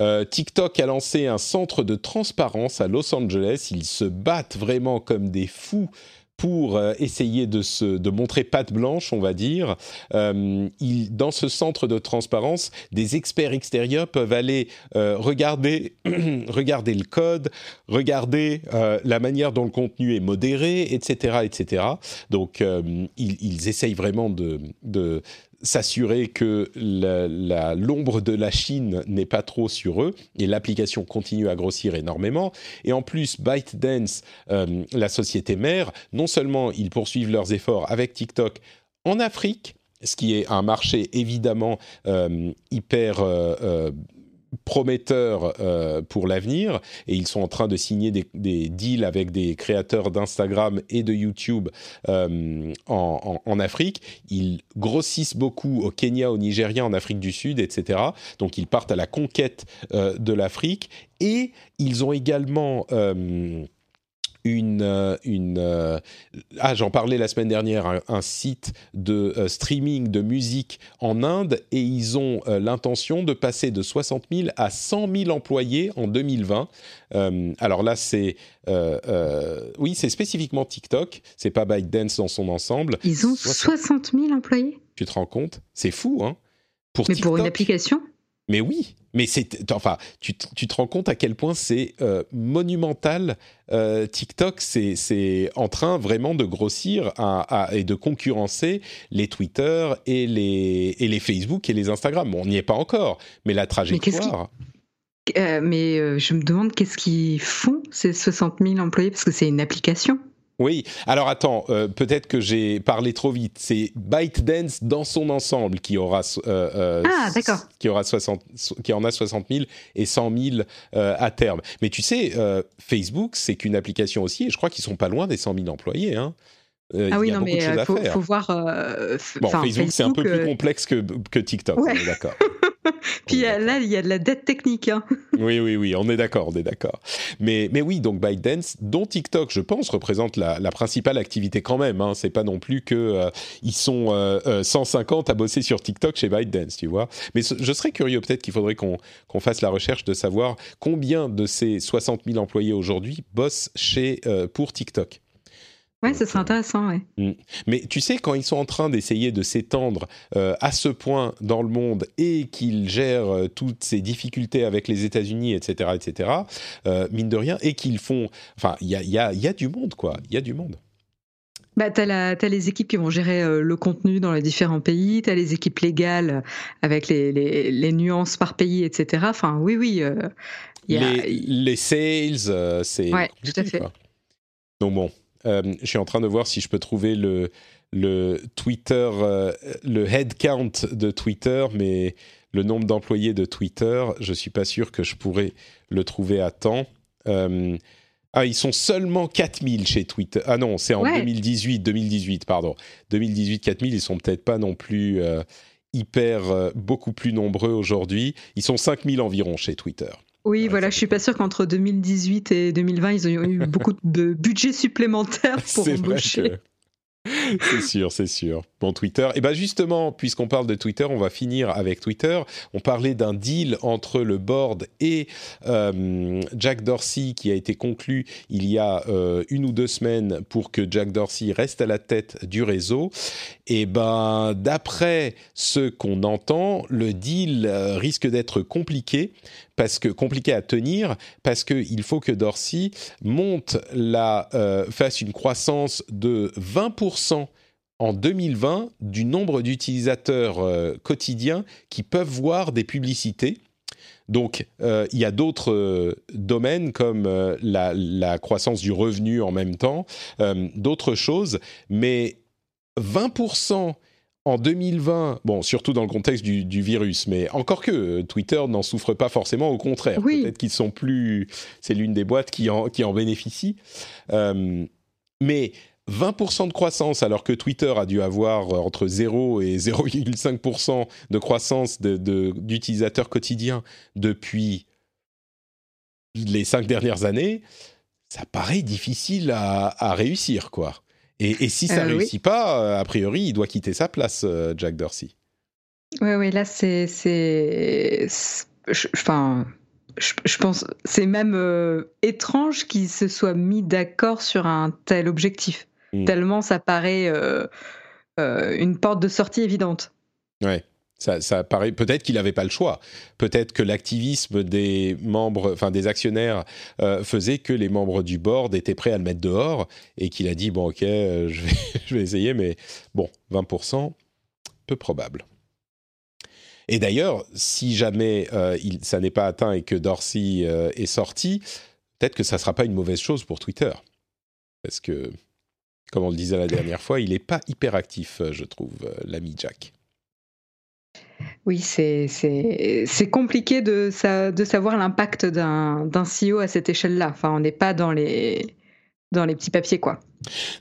Euh, TikTok a lancé un centre de transparence à Los Angeles. Ils se battent vraiment comme des fous pour euh, essayer de, se, de montrer patte blanche, on va dire. Euh, il- dans ce centre de transparence, des experts extérieurs peuvent aller euh, regarder, [CLEARS THROAT] regarder le code, regarder euh, la manière dont le contenu est modéré, etc. etc. Donc, euh, ils, ils essayent vraiment de, de s'assurer que l'ombre de la Chine n'est pas trop sur eux et l'application continue à grossir énormément. Et en plus, ByteDance, euh, la société mère, non seulement ils poursuivent leurs efforts avec TikTok en Afrique, ce qui est un marché évidemment euh, hyper euh, euh, prometteur euh, pour l'avenir et ils sont en train de signer des, deals avec des créateurs d'Instagram et de YouTube euh, en, Afrique. Ils grossissent beaucoup au Kenya, au Nigeria, en Afrique du Sud, etc. Donc ils partent à la conquête euh, de l'Afrique et ils ont également une, euh, une euh, ah j'en parlais la semaine dernière un, un site de euh, streaming de musique en Inde et ils ont euh, l'intention de passer de 60 000 à 100 000 employés en 2020 Euh, alors là c'est oui c'est spécifiquement TikTok c'est pas ByteDance dans son ensemble. Ils ont 60 60 000 employés? tu te rends compte? C'est fou hein? Pour Mais pour une application? Mais oui, mais c'est enfin, tu, te- tu te rends compte à quel point c'est euh, monumental. euh, TikTok, c'est en train vraiment de grossir à- à- et de concurrencer les Twitter et les et les Facebook et les Instagram. Bon, on n'y est pas encore, mais la trajectoire. Euh, mais euh, je me demande qu'est-ce qu'ils font ces 60 000 employés parce que c'est une application. Oui. Alors attends, euh, peut-être que j'ai parlé trop vite. C'est ByteDance dans son ensemble qui aura euh, euh, Ah, qui aura 60, qui en a 60 000 et 100 000 euh, à terme. Mais tu sais, euh, Facebook, c'est qu'une application aussi, et je crois qu'ils sont pas loin des 100 000 employés. Hein. Euh, ah oui, non, mais il faut, faut voir. euh, Bon, Facebook, c'est un peu plus complexe que, que TikTok, Ouais. on est d'accord. [LAUGHS] [LAUGHS] Puis euh, là, il y a de la dette technique. Hein. [LAUGHS] Oui, oui, oui, on est d'accord, on est d'accord. Mais, mais oui, donc ByteDance, dont TikTok, je pense, représente la, la principale activité quand même. Hein. C'est pas non plus que euh, ils sont euh, euh, 150 à bosser sur TikTok chez ByteDance, tu vois. Mais ce- je serais curieux, peut-être qu'il faudrait qu'on qu'on fasse la recherche de savoir combien de ces 60 000 employés aujourd'hui bossent chez euh, pour TikTok. Ouais, ce serait intéressant, ouais. Mm. Mais tu sais, quand ils sont en train d'essayer de s'étendre euh, à ce point dans le monde et qu'ils gèrent euh, toutes ces difficultés avec les États-Unis, etc., etc., euh, mine de rien, et qu'ils font. Enfin, il y a, y, a, y a, du monde, quoi. Il y a du monde. Bah, tu as, les équipes qui vont gérer le contenu dans les différents pays, tu as les équipes légales avec les, les, les, nuances par pays, etc. Enfin, oui, oui. Y a... les, les, sales, c'est. Ouais, tout à fait. Quoi. Donc bon. Euh, je suis en train de voir si je peux trouver le, le Twitter, euh, le head count de Twitter, mais le nombre d'employés de Twitter, je suis pas sûr que je pourrais le trouver à temps. Euh, ah, ils sont seulement 4000 chez Twitter. Ah non, c'est en ouais. 2018, 2018, pardon. 2018, 4000, ils sont peut-être pas non plus hyper, beaucoup plus nombreux aujourd'hui. Ils sont 5000 environ chez Twitter. Oui, ouais, voilà, je suis pas sûr qu'entre 2018 et 2020, ils ont eu [LAUGHS] beaucoup de budget supplémentaire pour embaucher. C'est sûr, c'est sûr. Bon, Twitter. Et eh bien justement, puisqu'on parle de Twitter, on va finir avec Twitter. On parlait d'un deal entre le board et euh, Jack Dorsey qui a été conclu il y a euh, une ou deux semaines pour que Jack Dorsey reste à la tête du réseau. Et eh ben, d'après ce qu'on entend, le deal euh, risque d'être compliqué parce que compliqué à tenir parce qu'il faut que Dorsey monte la euh, fasse une croissance de 20% en 2020 du nombre d'utilisateurs euh, quotidiens qui peuvent voir des publicités. Donc, euh, il y a d'autres domaines comme la, croissance du revenu en même temps, d'autres choses, mais 20% en 2020, bon, surtout dans le contexte du, du virus, mais encore que Twitter n'en souffre pas forcément, au contraire. Oui. Peut-être qu'ils sont plus. C'est l'une des boîtes qui en, qui en bénéficie. Euh, mais 20% de croissance, alors que Twitter a dû avoir entre 0 et [LAUGHS] 0,5% de croissance d'utilisateurs de, de, quotidiens depuis les cinq dernières années, ça paraît difficile à, à réussir, quoi. Et, et, si ça ne euh, réussit oui. pas, a priori, il doit quitter sa place, euh, Jack Dorsey. Oui, oui, là, c'est. Enfin. Je, je, pense c'est même euh, étrange qu'ils se soient mis d'accord sur un tel objectif. Mmh. Tellement ça paraît euh, euh, une porte de sortie évidente. Ouais. Ça, ça paraît peut-être qu'il n'avait pas le choix. Peut-être que l'activisme des membres, enfin des actionnaires, euh, faisait que les membres du board étaient prêts à le mettre dehors et qu'il a dit bon ok, euh, [LAUGHS] je, vais, je vais essayer, mais bon, 20%, peu probable. Et d'ailleurs, si jamais euh, ça n'est pas atteint et que Dorsey est sorti, peut-être que ça ne sera pas une mauvaise chose pour Twitter, parce que, comme on le disait la dernière fois, il n'est pas hyper actif, je trouve, l'ami Jack. Oui, c'est compliqué de, de savoir l'impact d'un CEO à cette échelle-là. Enfin, on n'est pas dans les, dans les petits papiers, quoi.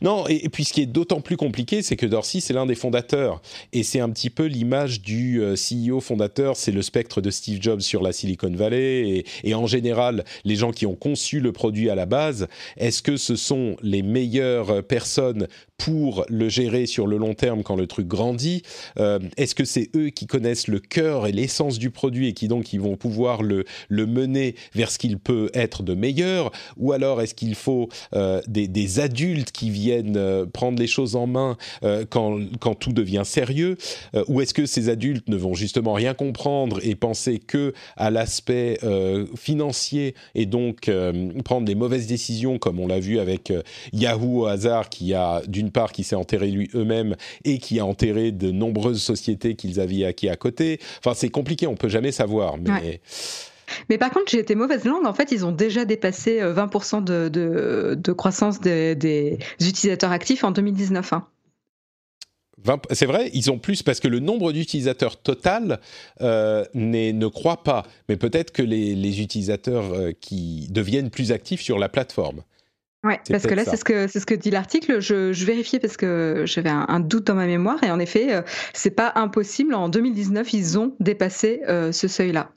Non, et, puis ce qui est d'autant plus compliqué, c'est que Dorsey, c'est l'un des fondateurs. Et c'est un petit peu l'image du euh, CEO fondateur, c'est le spectre de Steve Jobs sur la Silicon Valley. Et, en général, les gens qui ont conçu le produit à la base, est-ce que ce sont les meilleures personnes pour le gérer sur le long terme quand le truc grandit? Euh, Est-ce que c'est eux qui connaissent le cœur et l'essence du produit et qui donc ils vont pouvoir le, mener vers ce qu'il peut être de meilleur? Ou alors est-ce qu'il faut euh, des adultes qui viennent euh, prendre les choses en main euh, quand, tout devient sérieux euh, Ou est-ce que ces adultes ne vont justement rien comprendre et penser que à l'aspect financier et donc prendre des mauvaises décisions comme on l'a vu avec Yahoo au hasard qui a d'une part qui s'est enterré lui eux-mêmes et qui a enterré de nombreuses sociétés qu'ils avaient acquis à côté. Enfin, c'est compliqué, on peut jamais savoir, mais. Mais par contre, j'ai été mauvaise langue. En fait, ils ont déjà dépassé 20% de, de, de croissance des, des, utilisateurs actifs en 2019. Hein. C'est vrai, ils ont plus parce que le nombre d'utilisateurs total euh, ne croît pas. Mais peut-être que les, les utilisateurs euh, qui deviennent plus actifs sur la plateforme. Ouais, parce que là, c'est ce que c'est ce que dit l'article. Je, je, vérifiais parce que j'avais un, un, doute dans ma mémoire et en effet, euh, c'est pas impossible. En 2019, ils ont dépassé euh, ce seuil-là.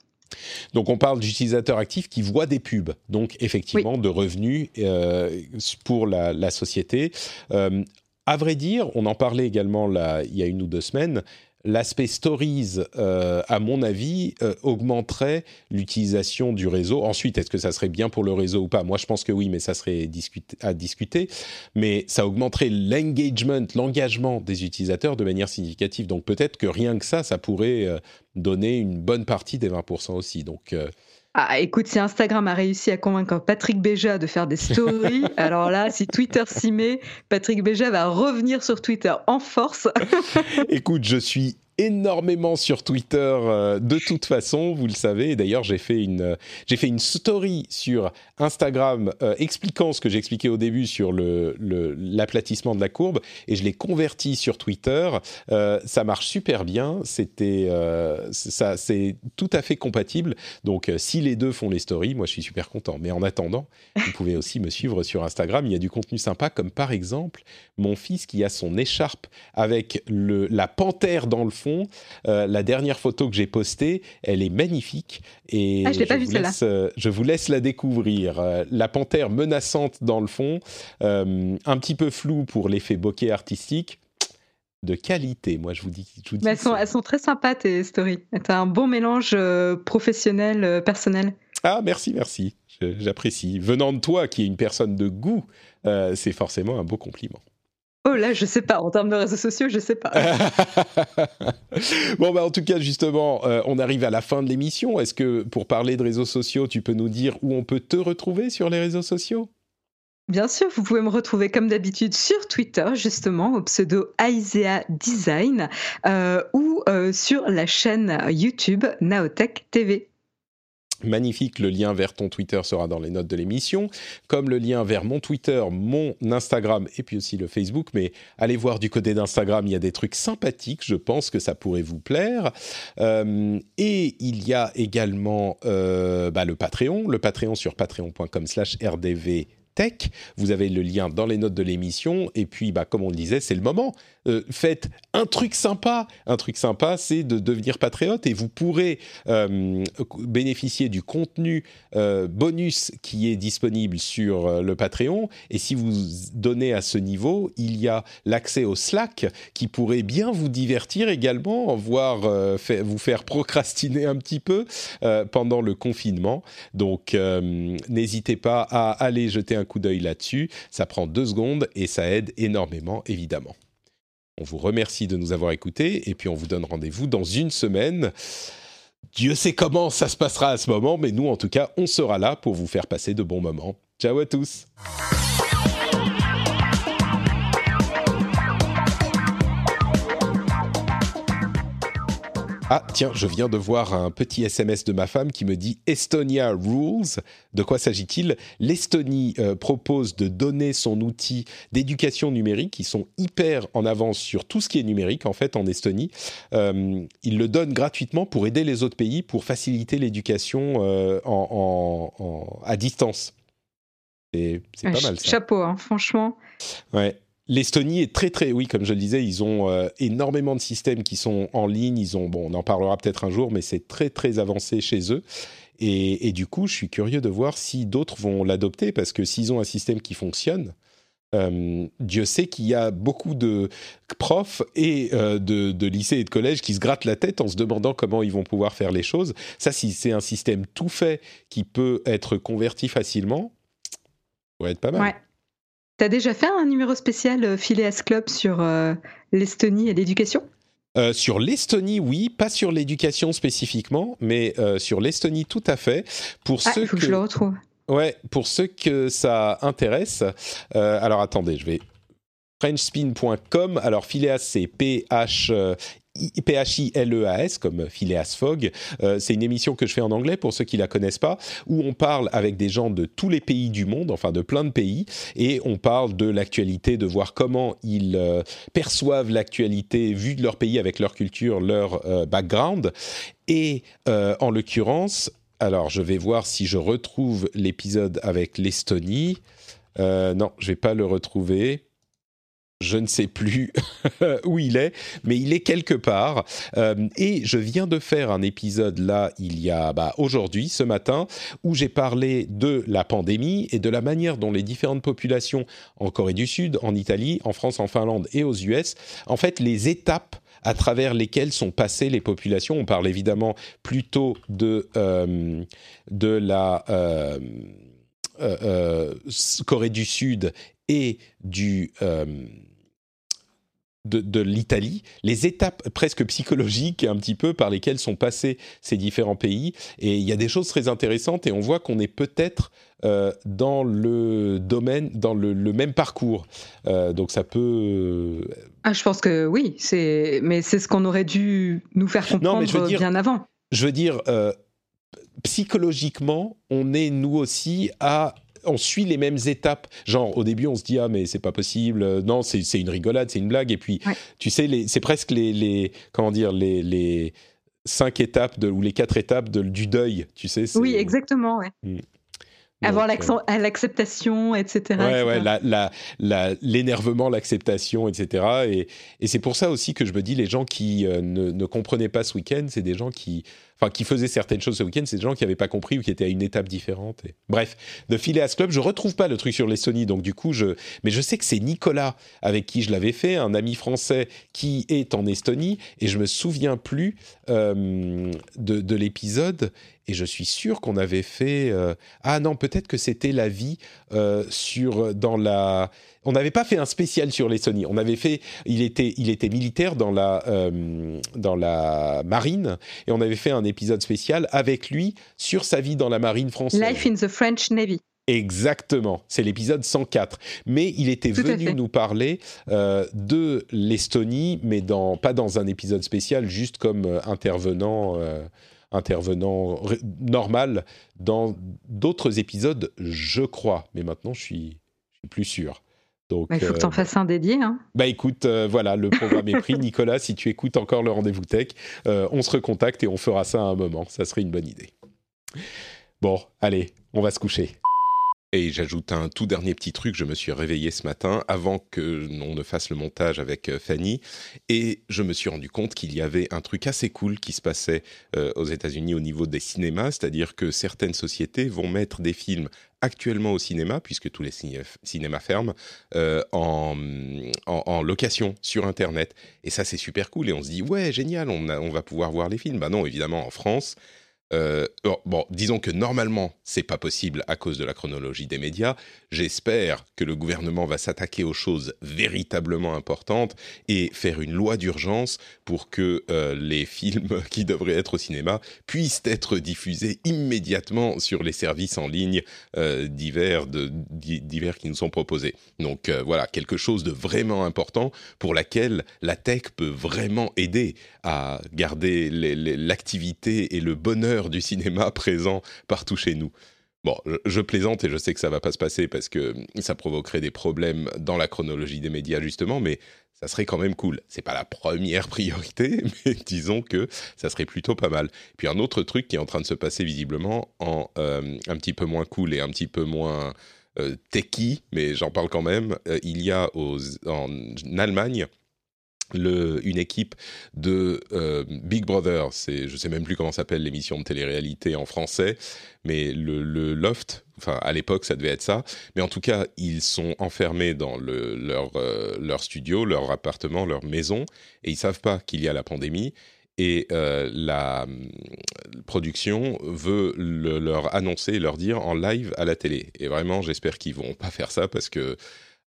Donc on parle d'utilisateurs actifs qui voient des pubs, donc effectivement oui. de revenus euh, pour la, la société. Euh, à vrai dire, on en parlait également là, il y a une ou deux semaines, l'aspect stories, euh, à mon avis, euh, augmenterait l'utilisation du réseau. Ensuite, est-ce que ça serait bien pour le réseau ou pas? Moi, je pense que oui, mais ça serait à discuter. Mais ça augmenterait l'engagement, l'engagement des utilisateurs de manière significative. Donc peut-être que rien que ça, ça pourrait euh, donner une bonne partie des 20% aussi. Donc ah, écoute, si Instagram a réussi à convaincre Patrick Béja de faire des stories, [LAUGHS] alors là, si Twitter s'y met, Patrick Béja va revenir sur Twitter en force. écoute, je suis énormément sur Twitter euh, de toute façon, vous le savez. D'ailleurs, j'ai fait une j'ai fait une story sur Instagram euh, expliquant ce que j'expliquais au début sur le l'aplatissement de la courbe et je l'ai converti sur Twitter. Euh, ça marche super bien. C'était ça c'est tout à fait compatible. Donc si les deux font les stories, moi je suis super content. Mais en attendant, vous pouvez aussi me suivre sur Instagram. Il y a du contenu sympa comme par exemple mon fils qui a son écharpe avec le la panthère dans le fond euh, la dernière photo que j'ai postée, elle est magnifique et ah, je, pas vous laisse, euh, je vous laisse la découvrir. Euh, la panthère menaçante dans le fond, un petit peu flou pour l'effet bokeh artistique de qualité, moi je vous dis. Je elles, sont, elles, sont, très sympas tes stories. Tu as un bon mélange professionnel, personnel. Ah merci, merci, j'apprécie. Venant de toi qui est une personne de goût, c'est forcément un beau compliment. Oh là, je sais pas. En termes de réseaux sociaux, je sais pas. [LAUGHS] bon, bah, en tout cas, justement, euh, on arrive à la fin de l'émission. Est-ce que pour parler de réseaux sociaux, tu peux nous dire où on peut te retrouver sur les réseaux sociaux? Bien sûr, vous pouvez me retrouver comme d'habitude sur Twitter, justement, au pseudo Aisea Design, euh, ou euh, sur la chaîne YouTube Naotech TV magnifique. Le lien vers ton Twitter sera dans les notes de l'émission, comme le lien vers mon Twitter, mon Instagram et puis aussi le Facebook. Mais allez voir du côté d'Instagram, il y a des trucs sympathiques. Je pense que ça pourrait vous plaire. Euh, et il y a également euh, bah, le Patreon, le Patreon sur patreon.com/rdv tech. Vous avez le lien dans les notes de l'émission. Et puis, bah, comme on le disait, c'est le moment. Euh, faites un truc sympa. Un truc sympa, c'est de devenir patriote et vous pourrez euh, bénéficier du contenu euh, bonus qui est disponible sur le Patreon. Et si vous donnez à ce niveau, il y a l'accès au Slack qui pourrait bien vous divertir également, voire vous faire procrastiner un petit peu pendant le confinement. Donc, n'hésitez pas à aller jeter un coup d'œil là-dessus. Ça prend deux secondes et ça aide énormément, évidemment. On vous remercie de nous avoir écoutés et puis on vous donne rendez-vous dans une semaine. Dieu sait comment ça se passera à ce moment, mais nous, en tout cas, on sera là pour vous faire passer de bons moments. Ciao à tous. Ah, tiens, je viens de voir un petit SMS de ma femme qui me dit Estonia Rules. De quoi s'agit-il? L'Estonie euh, propose de donner son outil d'éducation numérique. Ils sont hyper en avance sur tout ce qui est numérique, en fait, en Estonie. Euh, ils le donnent gratuitement pour aider les autres pays, pour faciliter l'éducation euh, à distance. C'est pas mal ça. Chapeau, hein, franchement. Ouais. L'Estonie est très très, oui, comme je le disais, ils ont euh, énormément de systèmes qui sont en ligne. Ils ont, bon, on en parlera peut-être un jour, mais c'est très très avancé chez eux. Et, du coup, je suis curieux de voir si d'autres vont l'adopter parce que s'ils ont un système qui fonctionne, euh, Dieu sait qu'il y a beaucoup de profs et euh, de, de, lycées et de collèges qui se grattent la tête en se demandant comment ils vont pouvoir faire les choses. Ça, si c'est un système tout fait qui peut être converti facilement, ça va être pas mal. Ouais. Tu as déjà fait un numéro spécial euh, Phileas Club sur euh, l'Estonie et l'éducation? Euh, sur l'Estonie, oui, pas sur l'éducation spécifiquement, mais sur l'Estonie, tout à fait. Pour ah, ceux faut que... je le retrouve. Ouais, pour ceux que ça intéresse. alors attendez, je vais frenchspin.com. Alors Phileas, c'est P-H P-H-I-L-E-A-S, comme Phileas Fogg. Euh, c'est une émission que je fais en anglais pour ceux qui la connaissent pas, où on parle avec des gens de tous les pays du monde, enfin de plein de pays, et on parle de l'actualité, de voir comment ils euh, perçoivent l'actualité vue de leur pays avec leur culture, leur euh, background. Et en l'occurrence, alors je vais voir si je retrouve l'épisode avec l'Estonie. non, je vais pas le retrouver. Je ne sais plus [LAUGHS] où il est, mais il est quelque part. Euh, et je viens de faire un épisode là, il y a bah, aujourd'hui, ce matin, où j'ai parlé de la pandémie et de la manière dont les différentes populations en Corée du Sud, en Italie, en France, en Finlande et aux US, en fait, les étapes à travers lesquelles sont passées les populations. On parle évidemment plutôt de, euh, de la euh, Corée du Sud et du de, l'Italie, les étapes presque psychologiques un petit peu par lesquelles sont passés ces différents pays. Et il y a des choses très intéressantes et on voit qu'on est peut-être euh, dans le domaine, dans le, même parcours. Euh, donc ça peut. Ah, je pense que oui, c'est mais c'est ce qu'on aurait dû nous faire comprendre bien avant. Je veux dire. Euh, psychologiquement, on est nous aussi à on suit les mêmes étapes. Genre, au début, on se dit ah mais c'est pas possible. Euh, non, c'est une rigolade, c'est une blague. Et puis, tu sais, c'est presque les, comment dire les, cinq étapes de, ou les quatre étapes du deuil. Tu sais. Oui, exactement. Ouais. Mm. Avoir euh, l'acceptation, etc. Ouais, ouais, l'énervement, l'acceptation, etc. Et, et c'est pour ça aussi que je me dis, les gens qui euh, ne, ne, comprenaient pas ce week-end, c'est des gens qui enfin qui faisaient certaines choses ce week-end, c'est des gens qui n'avaient pas compris ou qui étaient à une étape différente. Bref, de Phileas Club, je retrouve pas le truc sur les donc du coup, je, mais je sais que c'est Nicolas avec qui je l'avais fait, un ami français qui est en Estonie, et je me souviens plus euh, de, de l'épisode. Et je suis sûr qu'on avait fait. Euh, ah non, peut-être que c'était la vie euh, sur dans la on n'avait pas fait un spécial sur les Sony. On avait fait, il était, il était militaire dans la, euh, dans la marine, et on avait fait un épisode spécial avec lui sur sa vie dans la marine française. Life in the French Navy. Exactement, c'est l'épisode 104. Mais il était venu nous parler euh, de l'Estonie, mais dans, pas dans un épisode spécial, juste comme euh, intervenant, intervenant normal dans d'autres épisodes, je crois. Mais maintenant, je suis, je suis plus sûr. Bah, il faut que tu en euh, fasses un dédié. Hein. Bah écoute, euh, voilà, le programme est pris. [LAUGHS] Nicolas, si tu écoutes encore le rendez-vous tech, euh, on se recontacte et on fera ça à un moment. Ça serait une bonne idée. Bon, allez, on va se coucher. Et j'ajoute un tout dernier petit truc, je me suis réveillé ce matin avant que l'on ne fasse le montage avec euh, Fanny et je me suis rendu compte qu'il y avait un truc assez cool qui se passait euh, aux États-Unis au niveau des cinémas, c'est-à-dire que certaines sociétés vont mettre des films actuellement au cinéma, puisque tous les cinémas ferment, euh, en, location sur Internet. Et ça, c'est super cool. Et on se dit, ouais, génial, on, on va pouvoir voir les films. Bah non, évidemment, en France, euh, bon, disons que normalement, c'est pas possible à cause de la chronologie des médias. J'espère que le gouvernement va s'attaquer aux choses véritablement importantes et faire une loi d'urgence pour que euh, les films [LAUGHS] qui devraient être au cinéma puissent être diffusés immédiatement sur les services en ligne euh, divers qui nous sont proposés. Donc voilà, quelque chose de vraiment important pour laquelle la tech peut vraiment aider à garder l'activité et le bonheur du cinéma [LAUGHS] présent partout chez nous. Bon, je, plaisante et je sais que ça va pas se passer parce que ça provoquerait des problèmes dans la chronologie des médias justement, mais ça serait quand même cool. C'est pas la première priorité, [LAUGHS] mais disons que ça serait plutôt pas mal. Puis un autre truc qui est en train de se passer visiblement en euh, un petit peu moins cool et un petit peu moins euh, techy, mais j'en parle quand même. Euh, il y a en Allemagne une équipe de euh, Big Brother, c'est, je sais même plus comment s'appelle l'émission de télé-réalité en français, mais le, loft, enfin à l'époque ça devait être ça, mais en tout cas ils sont enfermés dans leur, euh, leur studio, leur appartement, leur maison, et ils savent pas qu'il y a la pandémie, et euh, la production veut leur annoncer, leur dire en live à la télé. Et vraiment j'espère qu'ils vont pas faire ça parce que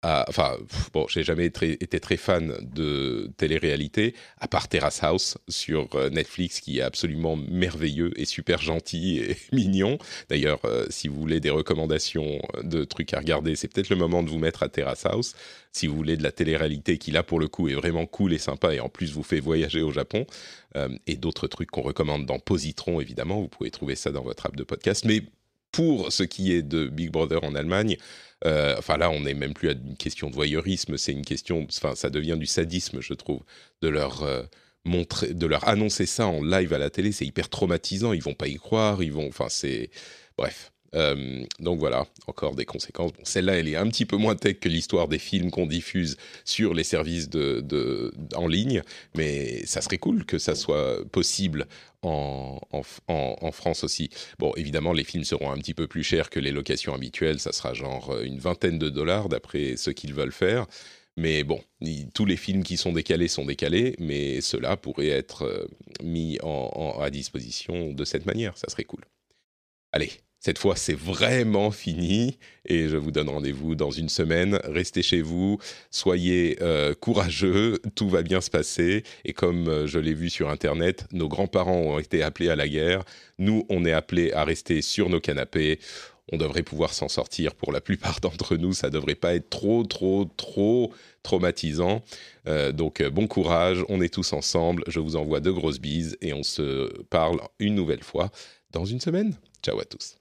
enfin, bon, j'ai jamais été très fan de télé-réalité, à part Terrace House sur euh, Netflix, qui est absolument merveilleux et super gentil et [LAUGHS] mignon. D'ailleurs, euh, si vous voulez des recommandations de trucs à regarder, c'est peut-être le moment de vous mettre à Terrace House. Si vous voulez de la télé-réalité qui, là, pour le coup, est vraiment cool et sympa, et en plus vous fait voyager au Japon, euh, et d'autres trucs qu'on recommande dans Positron, évidemment, vous pouvez trouver ça dans votre app de podcast. Mais pour ce qui est de Big Brother en Allemagne, euh, enfin là, on n'est même plus à une question de voyeurisme, c'est une question, enfin ça devient du sadisme, je trouve, de leur euh, montrer, de leur annoncer ça en live à la télé, c'est hyper traumatisant. Ils vont pas y croire, ils vont, enfin c'est, bref. Euh, donc voilà, encore des conséquences. Celle-là, elle est un petit peu moins tech que l'histoire des films qu'on diffuse sur les services en ligne, mais ça serait cool que ça soit possible en, France aussi. Bon, évidemment, les films seront un petit peu plus chers que les locations habituelles, ça sera genre une vingtaine de dollars d'après ce qu'ils veulent faire. Mais bon, tous les films qui sont décalés sont décalés, mais cela pourrait être euh, mis à disposition de cette manière. Ça serait cool. Allez, cette fois, c'est vraiment fini et je vous donne rendez-vous dans une semaine. Restez chez vous, soyez euh, courageux, tout va bien se passer. Et comme euh, je l'ai vu sur Internet, nos grands-parents ont été appelés à la guerre. Nous, on est appelés à rester sur nos canapés on devrait pouvoir s'en sortir pour la plupart [LAUGHS] d'entre nous. Ça devrait pas être trop, trop, trop traumatisant. Euh, donc bon courage, on est tous ensemble. Je vous envoie de grosses bises et on se parle une nouvelle fois dans une semaine. Ciao à tous.